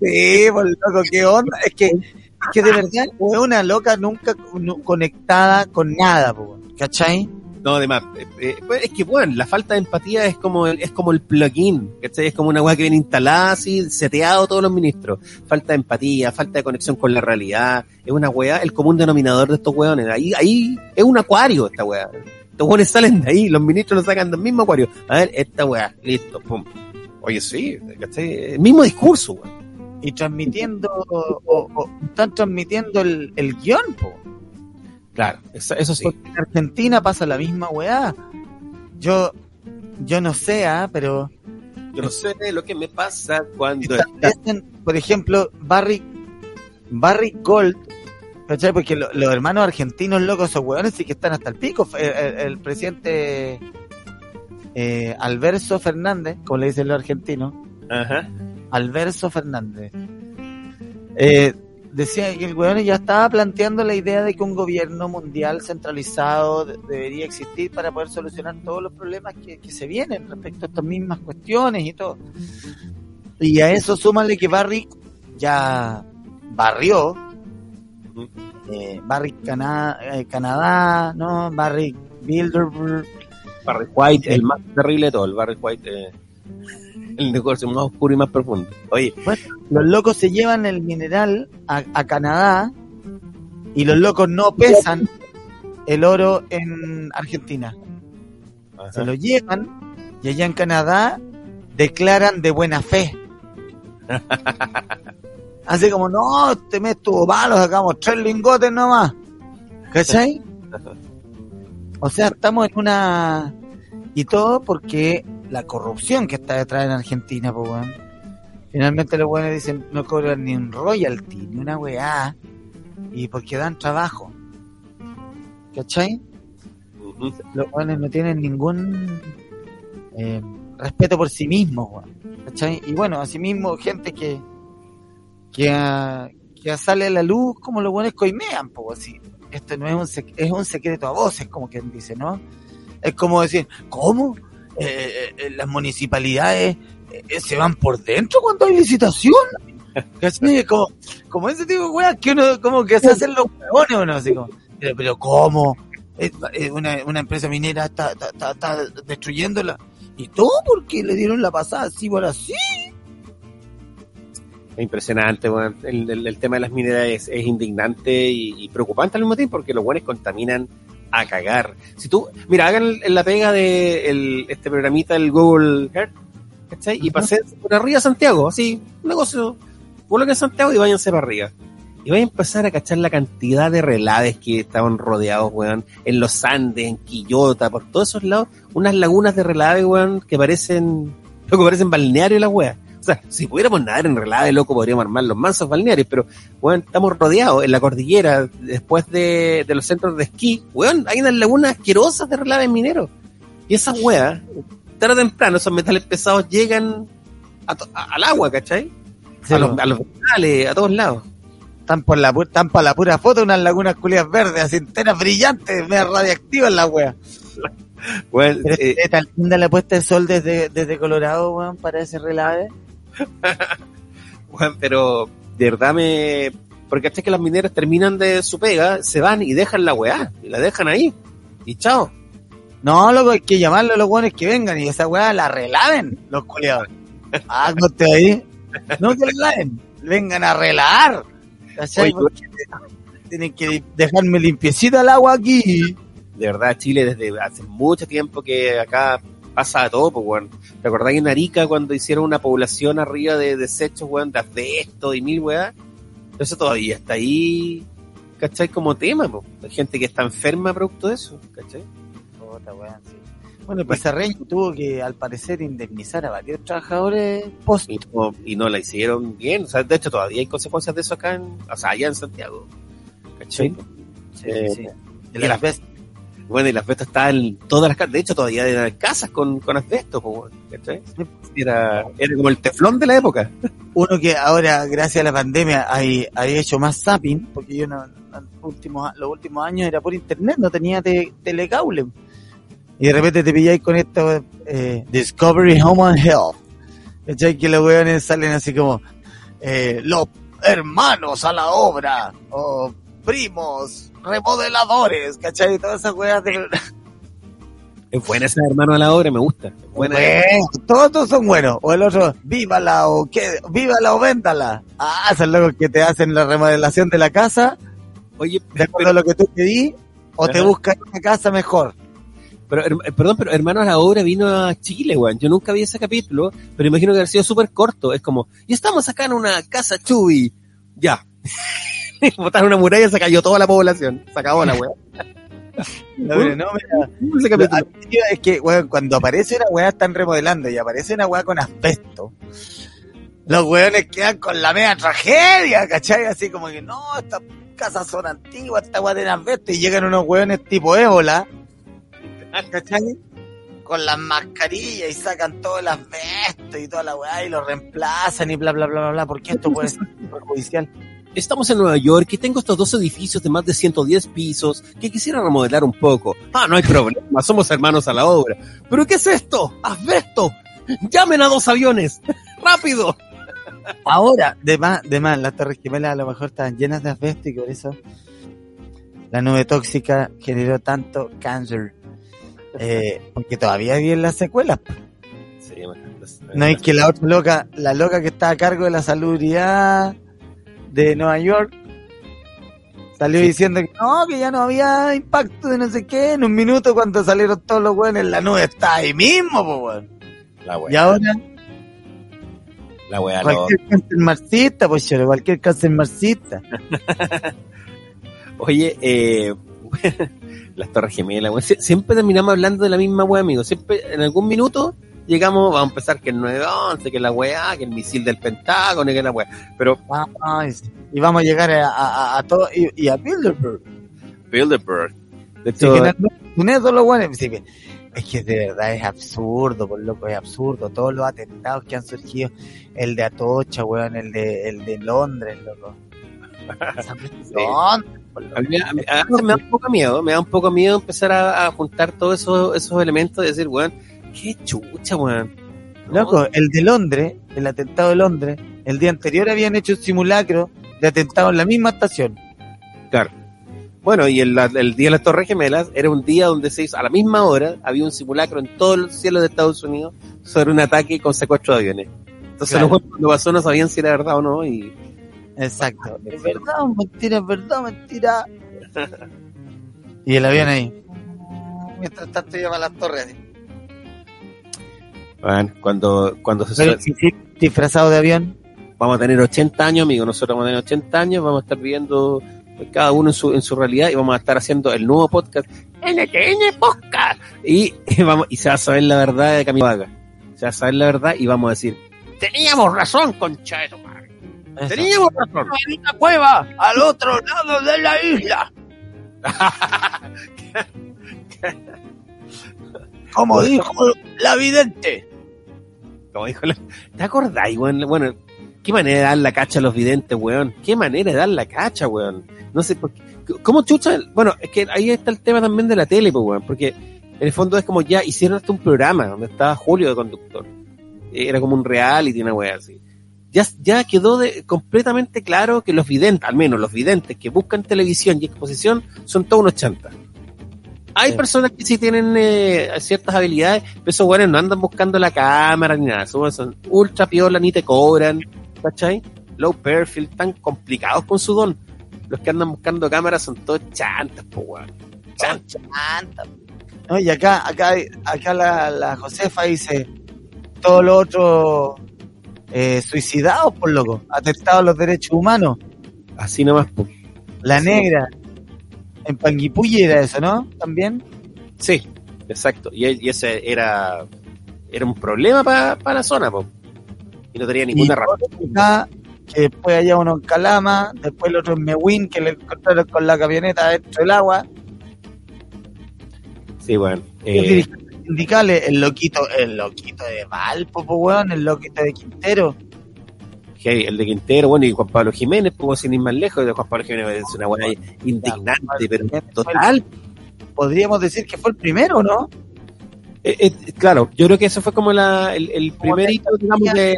Sí, pues loco, qué onda. Es que, es que de verdad, weona loca nunca conectada con nada, po, ¿cachai? No, además, eh, eh, pues, es que, bueno, la falta de empatía es como el, es como el plugin, ¿cachai? Es como una weá que viene instalada así, seteado todos los ministros. Falta de empatía, falta de conexión con la realidad. Es una weá, el común denominador de estos weones. Ahí, ahí es un acuario esta weá. Estos weones salen de ahí, los ministros lo sacan del mismo acuario. A ver, esta weá, listo, pum. Oye, sí, ¿cachai? El mismo discurso, weón. Y transmitiendo, o, o- o están transmitiendo el, el guion, po. Claro, eso, sí. Porque en Argentina pasa la misma weá. Yo, yo no sé, ah, pero Yo no sé lo que me pasa cuando establecen, por ejemplo, Barry, Barry Gold, ¿cachai? Porque lo- los hermanos argentinos locos, esos hueones, sí que están hasta el pico. El, el- el presidente eh, Alberto Fernández, como le dicen los argentinos, Ajá. Alberto Fernández, eh, decía que el hueón ya estaba planteando la idea de que un gobierno mundial centralizado de- debería existir para poder solucionar todos los problemas que, que se vienen respecto a estas mismas cuestiones y todo. Y a eso súmale que Barry ya barrió, eh, Barry Cana- eh, Canadá, ¿no? Barry Bilderberg, Barry White, el más terrible de todo, el Barry White, eh, el negocio más oscuro y más profundo. Oye, los locos se llevan el mineral a, a Canadá y los locos no pesan el oro en Argentina. Se lo llevan y allá en Canadá declaran de buena fe. Así como, no, este mes estuvo malo, sacamos tres lingotes nomás. ¿Cachai? O sea, estamos en una... Y todo porque la corrupción que está detrás en Argentina, pues, weón. Finalmente los buenos dicen, no cobran ni un royalty, ni una weá. Y porque dan trabajo. ¿Cachai? Los jóvenes no tienen ningún eh, respeto por sí mismos, weón. ¿Cachai? Y bueno, asimismo, gente que que, a- que a sale a la luz como los buenos coimean, pues así. Esto no es un, es un secreto a voces, como quien dice, ¿no? Es como decir, ¿cómo? Eh, eh, eh, las municipalidades eh, se van por dentro cuando hay licitación. ¿Cachai? Como, como ese tipo de weas que uno, como que se hacen los huevones, uno así como, pero, pero ¿cómo? Una, una empresa minera está, está, está, está destruyéndola. Y todo porque le dieron la pasada así por así. Es impresionante. El, el- el tema de las mineras es, es indignante y, y preocupante al mismo tiempo porque los buenos contaminan a cagar. Si tú, mira, hagan la pega de el- este programita, el Google Earth, ¿cachai? Y Ujú. pasen por arriba a Santiago, así, un negocio, vuelven a Santiago y váyanse para arriba. Y vayan a empezar a cachar la cantidad de relaves que estaban rodeados, weón, en los Andes, en Quillota, por todos esos lados, unas lagunas de relave, weón, que parecen, lo que parecen balnearios las weas. O sea, si pudiéramos nadar en relave, loco, podríamos armar los mansos balnearios, pero, weón, estamos rodeados en la cordillera, después de, de los centros de esquí, weón, hay unas lagunas asquerosas de relaves mineros. Y esas weas, tarde o temprano, esos metales pesados llegan a to- a- al agua, ¿cachai? Sí, a, los, a los vegetales, a todos lados. Están por la, están para la pura foto unas lagunas culias verdes, así enteras brillantes, medio radiactivas la wea. Pero eh, tan linda la puesta de sol desde, desde Colorado, weón, para ese relave. pero de verdad me... Porque hasta que las mineras terminan de su pega, se van y dejan la weá, y la dejan ahí. Y chao. No, loco, hay que llamarle a los buenos que vengan y esa weá la relaven, los culiados. Ah, no te ahí. No que relaven, vengan a relar. ¿Cachai? Oye, Tienen que dejarme limpiecita el agua aquí. De verdad, Chile desde hace mucho tiempo que acá pasa de todo, pues, weón. ¿Te acordás en Arica cuando hicieron una población arriba de desechos, weón, de asbesto y mil weá? Eso todavía está ahí, ¿cachai? Como tema, pues. Hay gente que está enferma producto de eso, ¿cachai? Puta, weón, sí. Bueno, el Pizarreño tuvo que, al parecer, indemnizar a varios trabajadores post. Y no, y no la hicieron bien. O sea, de hecho, todavía hay consecuencias de eso acá, en, o sea, allá en Santiago. ¿Cachai? Sí, Eh, sí, sí. las veces. Bueno, y el asbesto está en todas las casas. De hecho, todavía hay casas con, con asbesto, ¿cachai? Era, era como el teflón de la época. Uno que ahora, gracias a la pandemia, hay, hay hecho más zapping, porque yo no, los últimos, los últimos años era por internet, no tenía te- telecable. Y de repente te pilláis con esto, eh, Discovery Home and Health. ¿Cachai? Que los weones salen así como, eh, los hermanos a la obra, o primos, remodeladores, ¿cachai? Todas esas weas de... Es buena esa hermano a la obra, me gusta. Es buena. Bueno, todos, todos son buenos. O el otro, vívala o que, vívala o véndala. Ah, esos locos que te hacen la remodelación de la casa, Oye, de acuerdo a lo que tú pedí, o te buscan una casa mejor. pero, her- perdón, pero hermano a la obra vino a Chile, weón. Yo nunca vi ese capítulo, pero imagino que ha sido súper corto. Es como, y estamos acá en una casa chubi. Ya. Botaron una muralla, se cayó toda la población. Se acabó la weá. No, mira, es que, weón, cuando aparece una weá están remodelando y aparece una weá con asbesto, los weones quedan con la media tragedia, ¿cachai? Así como que, no, estas casas son antiguas, esta weá tiene asbesto, y llegan unos weones tipo ébola, ¿cachai? Con las mascarillas y sacan todo el asbesto y toda la weá y lo reemplazan y bla, bla, bla, bla, bla, porque esto puede ser perjudicial. Estamos en Nueva York y tengo estos dos edificios de más de 110 pisos que quisiera remodelar un poco. Ah, no hay problema, somos hermanos a la obra. ¿Pero qué es esto? ¡Asbesto! ¡Llamen a dos aviones! ¡Rápido! Ahora, de más, de más, las torres gemelas a lo mejor estaban llenas de asbesto y por eso la nube tóxica generó tanto cáncer. Eh, porque todavía viven las secuelas. Sí, No es que la otra loca, la loca que está a cargo de la salubridad de Nueva York, salió Sí. diciendo que no, que ya no había impacto de no sé qué. En un minuto cuando salieron todos los buenos, la nube está ahí mismo, po, weón. La Y ahora la wea cualquier cáncer marxista, pues cualquier cáncer marxista. Oye, eh, las torres gemelas, weón. Sie- Siempre terminamos hablando de la misma wea, amigo. Siempre, en algún minuto, llegamos, vamos a empezar que el 911, que la weá, que el misil del Pentágono, que la weá. Pero sí. y vamos a llegar a, a, todo, y, y a Bilderberg. Bilderberg. De Sí, hecho, que no- eso bueno, sí, que- es que de verdad es absurdo, por loco, es absurdo. Todos los atentados que han surgido, el de Atocha, weón, el de, el de Londres, loco. Esa cuestión, por loco. a mí, a mí- a veces me da un poco miedo, me da un poco miedo empezar a, a juntar todos esos, esos elementos y decir, weón, qué chucha, weón. No, Loco, el de Londres, el atentado de Londres, el día anterior habían hecho un simulacro de atentado en la misma estación. Claro. Bueno, y el, el día de las Torres Gemelas era un día donde se hizo, a la misma hora, había un simulacro en todo el cielo de Estados Unidos sobre un ataque con secuestro de aviones. Entonces Claro. cuando pasó no sabían si era verdad o no y Exacto. ¿Es verdad mentira? ¿Es verdad mentira? y el avión ahí. Mientras tanto lleva las torres. Bueno, cuando, cuando se disfrazado de avión. vamos a tener 80 años, amigos, nosotros vamos a tener 80 años, vamos a estar viviendo cada uno en su, en su realidad y vamos a estar haciendo el nuevo podcast, NTN Podcast, y, y vamos, y se va a saber la verdad de Camilo Vaga. Se va a saber la verdad y vamos a decir, teníamos razón, concha de tu madre. Teníamos razón. en una cueva al otro lado de la isla. Como dijo la vidente. ¿Te acordáis, weón? Bueno, qué manera de dar la cacha a los videntes, weón. Qué manera de dar la cacha, weón. No sé por qué. ¿Cómo chucha? Bueno, es que ahí está el tema también de la tele, pues, weón. Porque en el fondo es como ya hicieron hasta un programa donde estaba Julio de conductor. Era como un reality, una weá así. Ya, ya quedó completamente claro que los videntes, al menos los videntes que buscan televisión y exposición, son todos unos chantas. Hay Sí. personas que sí tienen eh, ciertas habilidades, pero esos weones no andan buscando la cámara ni nada. Esos weones son ultra piola, ni te cobran, ¿cachai? Low perfil, tan complicados con su don. Los que andan buscando cámaras son todos chantas, po weón. Chantas. No, y acá, acá, acá la, la Josefa dice todos los otros eh, suicidados, por loco, atentados a los derechos humanos. Así nomás, po. La negra. En Panguipulli era eso, ¿no? También. Sí, exacto. Y, y ese era, era un problema para la zona, po. Y no tenía Y ninguna razón. que después allá uno en Calama, después el otro en Mewin, que le encontraron con la camioneta dentro del agua. Sí, bueno. Eh, sindicales, el loquito, el loquito de Valpo, po, weón, el loquito de Quintero. El de Quintero, bueno, y Juan Pablo Jiménez, pues sin ir más lejos, de Juan Pablo Jiménez es una buena indignante, pero total. Podríamos decir que fue el primero, ¿no? Eh, eh, claro, yo creo que eso fue como la, el, el primer hito, digamos, de,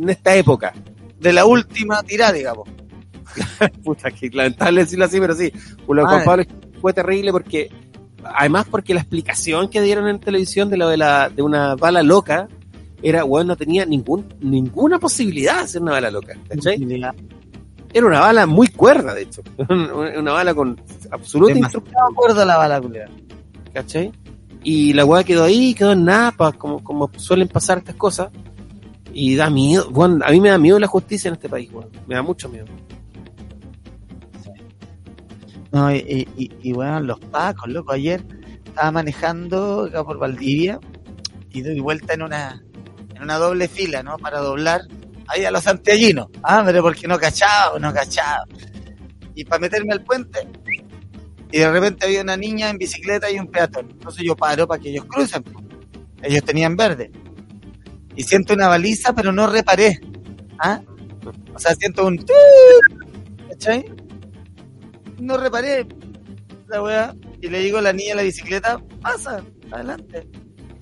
en esta época. De la última tirada, digamos. Puta, que lamentable decirlo así, pero sí. Lo de Juan Pablo fue terrible porque, además porque la explicación que dieron en televisión de lo de la, de una bala loca, era, bueno, no tenía ningún, ninguna posibilidad de ser una bala loca, ¿cachai? Era una bala muy cuerda, de hecho. una bala con absoluta instrucción, acuerdo la bala. ¿cachai? Y la weá quedó ahí, quedó en nada, pa- como, como suelen pasar estas cosas. Y da miedo, bueno, a mí me da miedo la justicia en este país, weón. Me da mucho miedo. No, y, y, y, bueno, los pacos, loco, ayer estaba manejando acá por Valdivia y doy vuelta en una una doble fila, ¿no? Para doblar ahí a los santiaguinos. Ah, pero porque no cachaba, no cachaba. Y para meterme al puente, y de repente había una niña en bicicleta y un peatón. Entonces yo paro para que ellos crucen. Ellos tenían verde. Y siento una baliza, pero no reparé. ¿Ah? O sea, siento un... ¿Cachai? No reparé la weá. Y le digo a la niña en la bicicleta, pasa, adelante.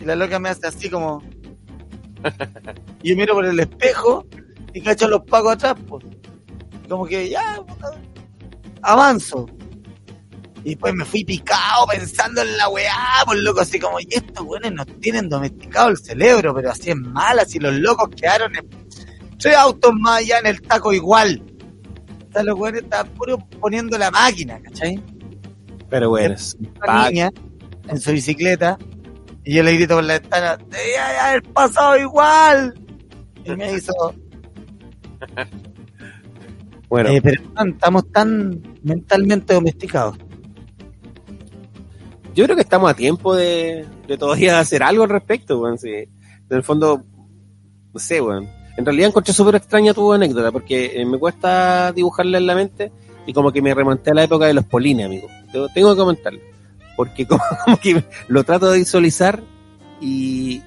Y la loca me hace así como... Y yo miro por el espejo y cacho los pagos atrás, pues. Como que ya, avanzo. Y después me fui picado pensando en la weá, por loco, así como, y estos weones nos tienen domesticado el cerebro, pero así es mal, así los locos quedaron en tres autos más allá en el taco igual. Los weones estaban puro poniendo la máquina, ¿cachai? Pero bueno, Una niña en su bicicleta y yo le grito por la ventana, debía haber pasado igual. Y me hizo, bueno, eh, pero estamos tan mentalmente domesticados. yo creo que estamos a tiempo de, de todavía hacer algo al respecto, weón. Sí. En el fondo, no sé, weón. En realidad encontré súper extraña tu anécdota, porque eh, me cuesta dibujarla en la mente y como que me remonté a la época de los polines, amigo. Tengo, tengo que comentarlo. Porque como, como que lo trato de visualizar y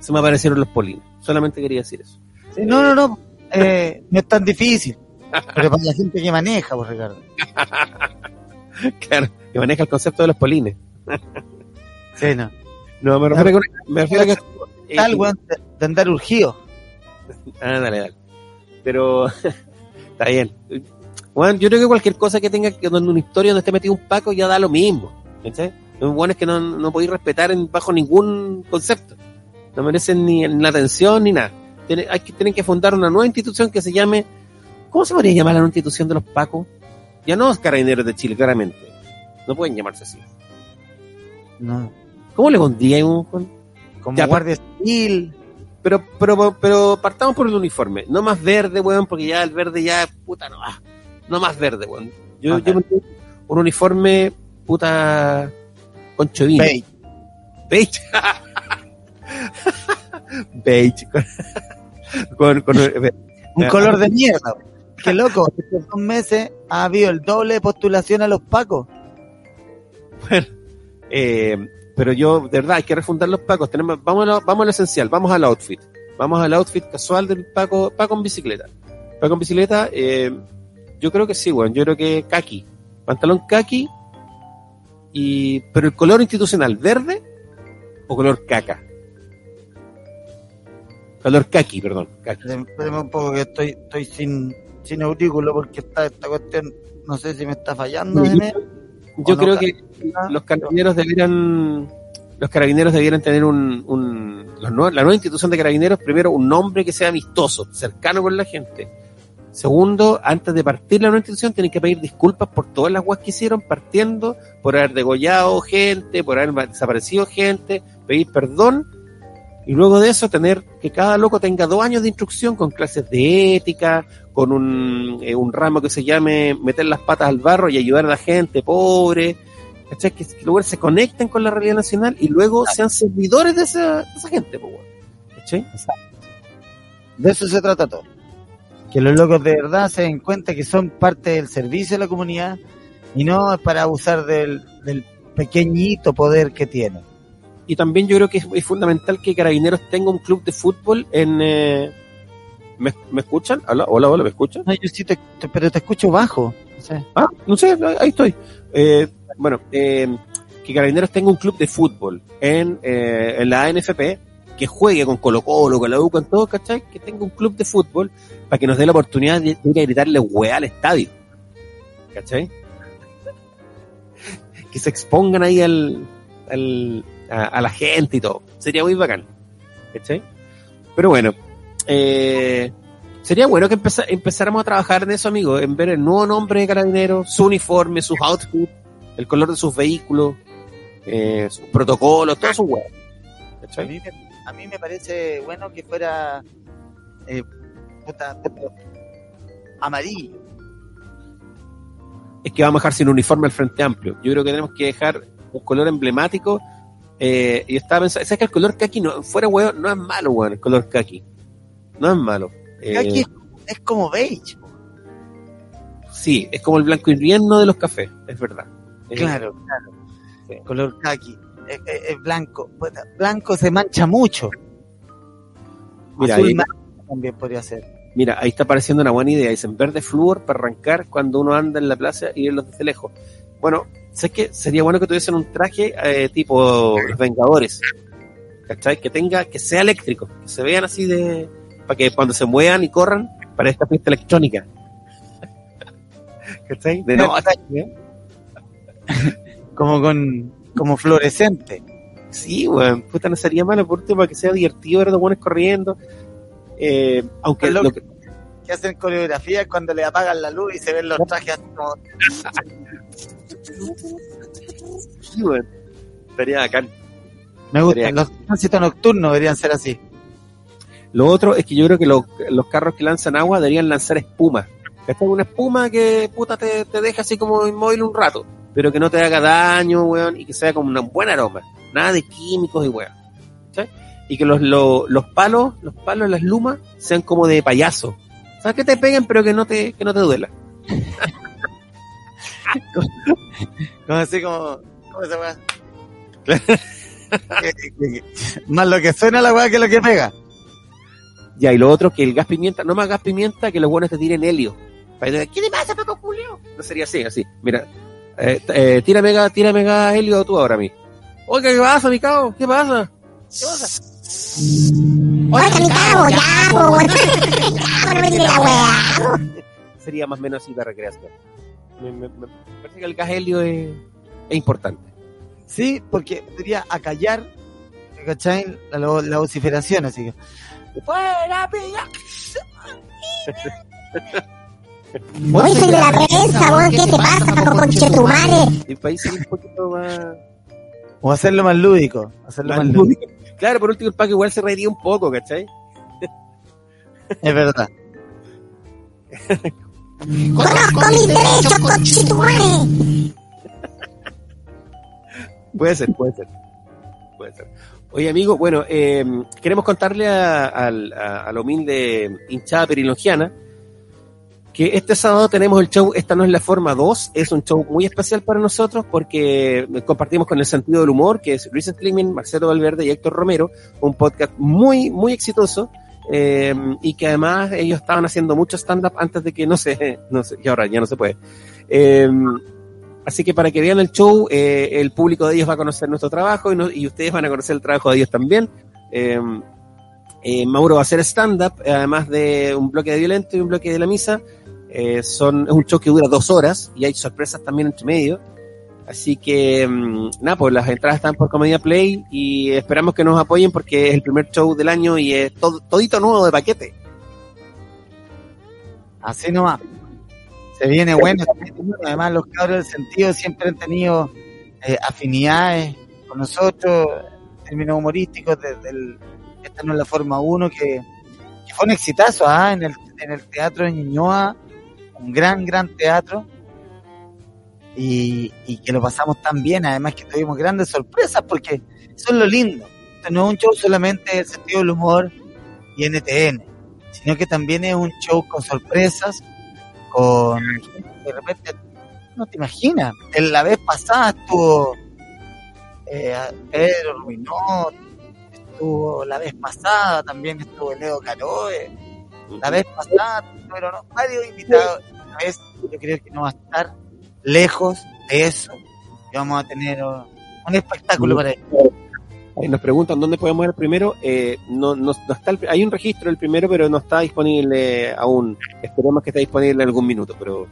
se me aparecieron los polines. Solamente quería decir eso. Sí, no, no, no, eh, no es tan difícil. Pero para la gente que maneja, pues Ricardo. Claro, que maneja el concepto de los polines. Sí, no. No, me refiero, me refiero a que... eh, Tal, weón, de, de andar urgido. Ah, dale, dale. Pero está bien. Bueno, yo creo que cualquier cosa que tenga que donde una historia donde esté metido un paco ya da lo mismo. ¿Cachai? Lo bueno es que no, no podéis respetar en, bajo ningún concepto. No merecen ni, ni la atención ni nada. tiene- hay que, tienen que fundar una nueva institución que se llame, ¿cómo se podría llamar la nueva institución de los Pacos? Ya no es Carabineros de Chile, claramente. No pueden llamarse así. No. ¿Cómo le pondría un Juan? Como Ya, guardia civil. Pero, pero, pero partamos por el uniforme. No más verde, weón, porque ya el verde ya, puta, no, ah, no más verde, weón. Yo, Ajá. yo un uniforme, puta, con chovino. Beige. Beige. Beige. Con, con, con- Un Ah, color de mierda. Qué loco. Estos dos meses ha habido el doble de postulación a los pacos. eh, pero yo, de verdad, hay que refundar los pacos. Tenemos, vamos, a lo, vamos a lo esencial, vamos al outfit. Vamos al outfit casual del paco, paco en bicicleta. Paco en bicicleta, eh, yo creo que sí, weón. Yo creo que kaki. Pantalón kaki. Y, pero el color institucional, verde o color caca. Color kaki, perdón. Espérame un poco que estoy, estoy sin, sin aurículo porque está esta cuestión, no sé si me está fallando. Yo ¿O no, creo que los carabineros debieran los carabineros debieran tener un, un los la nueva institución de carabineros primero un nombre que sea amistoso cercano con la gente segundo antes de partir la nueva institución tienen que pedir disculpas por todas las guas que hicieron partiendo por haber degollado gente por haber desaparecido gente pedir perdón y luego de eso tener que cada loco tenga dos años de instrucción con clases de ética con un, eh, un ramo que se llame meter las patas al barro y ayudar a la gente pobre, ¿cachai? Que, que luego se conecten con la realidad nacional y luego sean servidores de esa, de esa gente. ¿cachai? De eso se trata todo. Que los locos de verdad se den cuenta que son parte del servicio de la comunidad y no es para abusar del, del pequeñito poder que tienen. Y también yo creo que es, es fundamental que Carabineros tenga un club de fútbol en... eh, ¿me, me escuchan? Hola, hola, hola, ¿me escuchan? No, yo sí te, te- pero te escucho bajo. No sé. Ah, no sé, ahí- ahí estoy. Eh, bueno, eh, que Carabineros tenga un club de fútbol en, eh, en la ANFP, que juegue con Colo Colo, con la U, con todo, ¿cachai? Que tenga un club de fútbol para que nos dé la oportunidad de, ir a gritarle weá al estadio. ¿Cachai? Que se expongan ahí al, al, a, la gente y todo. Sería muy bacán. ¿Cachai? Pero bueno, eh, Sería bueno que empeza- empezáramos a trabajar en eso, amigo, en ver el nuevo nombre de Carabineros, su uniforme, sus outfits, el color de sus vehículos, eh, sus protocolos, todo su. A ¿Cachai? A mí me parece bueno que fuera eh, puta, amarillo. Es que vamos a dejar sin uniforme al Frente Amplio. Yo creo que tenemos que dejar un color emblemático. Eh, y estaba pensando, ¿sabes que el color kaki no, fuera hueón, no es malo, weón, el color kaki. No es malo. Eh, Aquí es, es como beige. Sí, es como el blanco invierno de los cafés, es verdad. Eh, Claro, claro. Sí. Color khaki. Es, es- es blanco. Puta, Blanco se mancha mucho. Mira, Azul ahí- también podría ser. Mira, ahí está apareciendo una buena idea. Dicen verde flúor para arrancar cuando uno anda en la plaza y verlos desde lejos. Bueno, sé que sería bueno que tuviesen un traje eh, tipo los Vengadores. ¿Cachai? Que tenga, que sea eléctrico, que se vean así de. para que cuando se muevan y corran, para esta fiesta electrónica. ¿Cachai? De. ¿eh? Como con como fluorescente. Sí, weón, puta, no sería malo por último para que sea divertido ver a los buenos corriendo. Eh, aunque lo lo que, Que hacen coreografía cuando le apagan la luz y se ven los trajes así como. sí, weón, estaría bacán. Me gusta. Sería- Los tránsitos nocturnos deberían ser así. Lo otro es que yo creo que los, los carros que lanzan agua deberían lanzar espuma. Esta es una espuma que puta te, te deja así como inmóvil un rato, pero que no te haga daño, weón, y que sea como un buen aroma. Nada de químicos y weón. ¿Cachai? Y que los, los, los palos, los palos, las lumas, sean como de payaso. O sea, que te peguen, pero que no te, que no te duela. Como así como. ¿Cómo se que- Más lo que suena la weá que lo que pega. Ya, y lo otro, que el gas pimienta, no más gas pimienta, que los buenos te tiren helio. ¿Qué te pasa, Paco Julio? No sería así, así. Mira, eh, eh, tírame, gas, tírame helio tú ahora a mí. Oiga, ¿qué pasa, mi cabo? ¿Qué pasa? ¿Qué pasa? Oiga, mi cabo, ya, po. Ya, no me tire la weá. Sería más o menos así la recreación. Me, me- me parece que el gas helio es, es importante. Sí, porque debería acallar, ¿cachai? La, la vociferación, así que. ¡Fuera, pilla! Hoy soy de la prensa, weón. ¿Qué te pasa, Paco Conchetumare? Y para ahí ser un poquito más. O hacerlo más lúdico. Hacerlo más, más lúdico. lúdico. Claro, por último el Paco igual se reiría un poco, ¿cachai? Es verdad. Conozco mis derechos, Conchetumare. Puede ser, puede ser. Puede ser. Oye, amigo, bueno, eh, queremos contarle a, al- a- a la humilde hinchada perilongiana que este sábado tenemos el show Esta no es la forma 2. Es un show muy especial para nosotros porque compartimos con el sentido del humor, que es Luis Slimin, Marcelo Valverde y Héctor Romero, un podcast muy, muy exitoso. eh, y que además ellos estaban haciendo mucho stand-up antes de que no se, no sé, y ahora ya no se puede. Eh, Así que para que vean el show, eh, el público de ellos va a conocer nuestro trabajo y, y ustedes van a conocer el trabajo de ellos también. Eh, eh, Mauro va a hacer stand-up, además de un bloque de violento y un bloque de la misa. Eh, son, es un show que dura dos horas y hay sorpresas también entre medio. Así que, mm, nada, pues las entradas están por Comedia Play y esperamos que nos apoyen porque es el primer show del año y es todo, todito nuevo de paquete. Así nomás. Se viene bueno. Además, los cabros del sentido siempre han tenido eh, afinidades con nosotros, en términos humorísticos, desde el, esta no es la forma 1, que, que fue un exitazo ¿ah? en, el, en el teatro de Ñuñoa, un gran, gran teatro, y, que lo pasamos tan bien, además que tuvimos grandes sorpresas, porque eso es lo lindo. Esto no es un show solamente del sentido del humor y NTN, sino que también es un show con sorpresas, con de repente no te imaginas en la vez pasada estuvo eh, Pedro Ruinot estuvo la vez pasada también estuvo Leo Caroe la vez pasada pero no, varios invitados esta vez yo creo que no va a estar lejos de eso y vamos a tener un espectáculo para ellos Eh, Nos preguntan dónde podemos el primero. Eh, no, no, no está el- hay un registro del primero, pero no está disponible aún. Esperemos que esté disponible en algún minuto, pero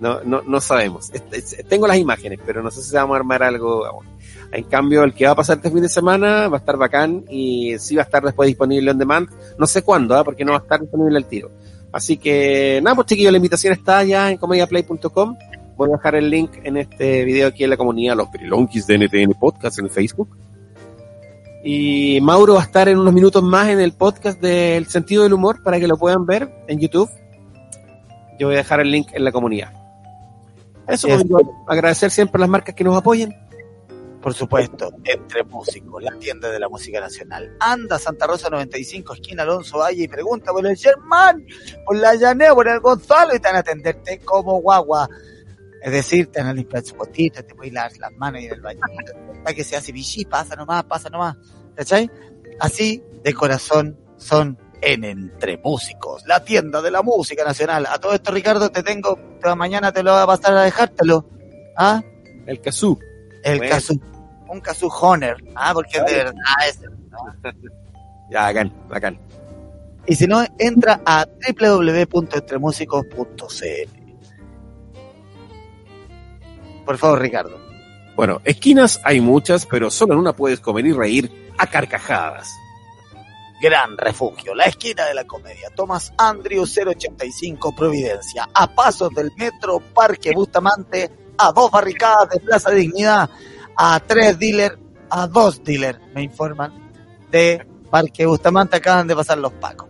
no, no, no sabemos. Es- es- tengo las imágenes, pero no sé si vamos a armar algo aún. En cambio, el que va a pasar este fin de semana va a estar bacán y sí va a estar después disponible on demand. No sé cuándo, ¿ah? porque no va a estar disponible al tiro. Así que, nada, pues chiquillos, la invitación está ya en comediaplay.com. Voy a dejar el link en este video aquí en la comunidad Los Perilonquis de NTN Podcast en Facebook. Y Mauro va a estar en unos minutos más en el podcast del sentido del humor para que lo puedan ver en YouTube. Yo voy a dejar el link en la comunidad. Eso, Yes. pues, agradecer siempre a las marcas que nos apoyen. Por supuesto, entre músicos, la tienda de la música nacional. Anda Santa Rosa 95, esquina Alonso Valle y pregunta por el Sherman, por la Llaneo, por el Gonzalo y te van a atenderte como guagua. Es decir, te van a limpiar su potito, te puedes lavar las manos y en el baño. Para que se hace bichí, pasa nomás, pasa nomás. ¿Cachai? Así, de corazón, son en Entre Músicos, la tienda de la música nacional. A todo esto, Ricardo, te tengo, te- mañana te lo voy a pasar a dejártelo. ¿Ah? El Kazoo. El Bueno. Un Kazoo Honor. Ah, porque es de verdad ese. Ya, bacán, bacán. Y si no, entra a www.entremusicos.cl. Por favor, Ricardo. Bueno, esquinas hay muchas, pero solo en una puedes comer y reír a carcajadas. Gran refugio, la esquina de la comedia. Tomás Andrew 085 Providencia. A pasos del metro Parque Bustamante. A dos barricadas de Plaza Dignidad. A tres dealers. A dos dealers, me informan. De Parque Bustamante acaban de pasar los pacos.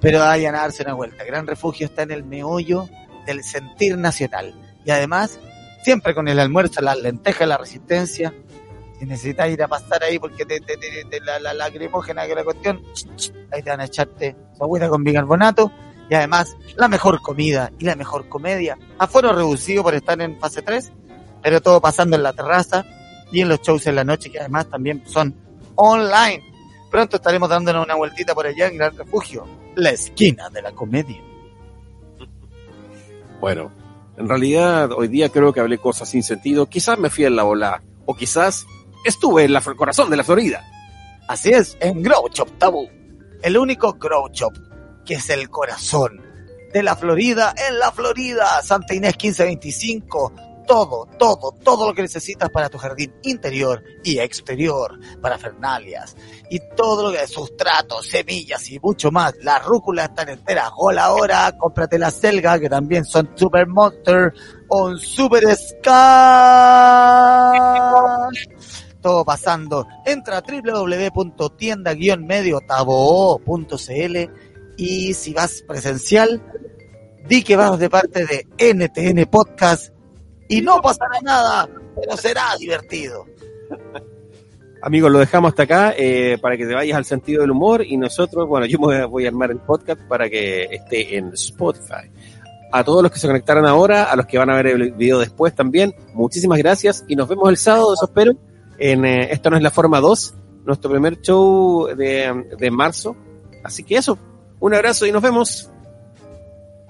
Pero vayan a darse una vuelta. Gran refugio está en el meollo del sentir nacional. Y además, siempre con el almuerzo, las lentejas, la resistencia. Si necesitas ir a pasar ahí porque te, te, te- te- la, la lacrimógena que la cuestión, ahí te van a echarte su agüita con bicarbonato. Y además, la mejor comida y la mejor comedia. Aforo reducido por estar en fase 3, pero todo pasando en la terraza y en los shows en la noche, que además también son online. Pronto estaremos dándonos una vueltita por allá en Gran Refugio, la esquina de la comedia. Bueno, en realidad hoy día creo que hablé cosas sin sentido. Quizás me fui en la bola. O quizás estuve en la corazón de la Florida. Así es, en Grow Shop Tabú. El único Grow Shop que es el corazón de la Florida, en la Florida, Santa Inés 1525, todo, todo, todo lo que necesitas para tu jardín interior y exterior, para fernalias y todo lo que sustratos, semillas y mucho más. Las rúculas están enteras. Hola ahora, cómprate la selga que también son Super Monster o un Super Ska. Todo pasando. Entra a www.tienda-mediotabo.cl y si vas presencial, di que vas de parte de NTN Podcast y no pasará nada, pero será divertido. Amigos, lo dejamos hasta acá eh, para que te vayas al sentido del humor y nosotros, bueno, yo me voy a, armar el podcast para que esté en Spotify. A todos los que se conectaron ahora, a los que van a ver el video después también, muchísimas gracias y nos vemos el sábado, eso espero, en eh, Esto no es la forma 2, nuestro primer show de, de marzo. Así que eso, un abrazo y nos vemos.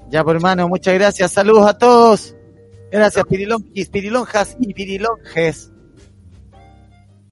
Ya, pues hermano, muchas gracias. Saludos a todos. Gracias, Pirilonquis, Pirilonjas y Pirilonjes.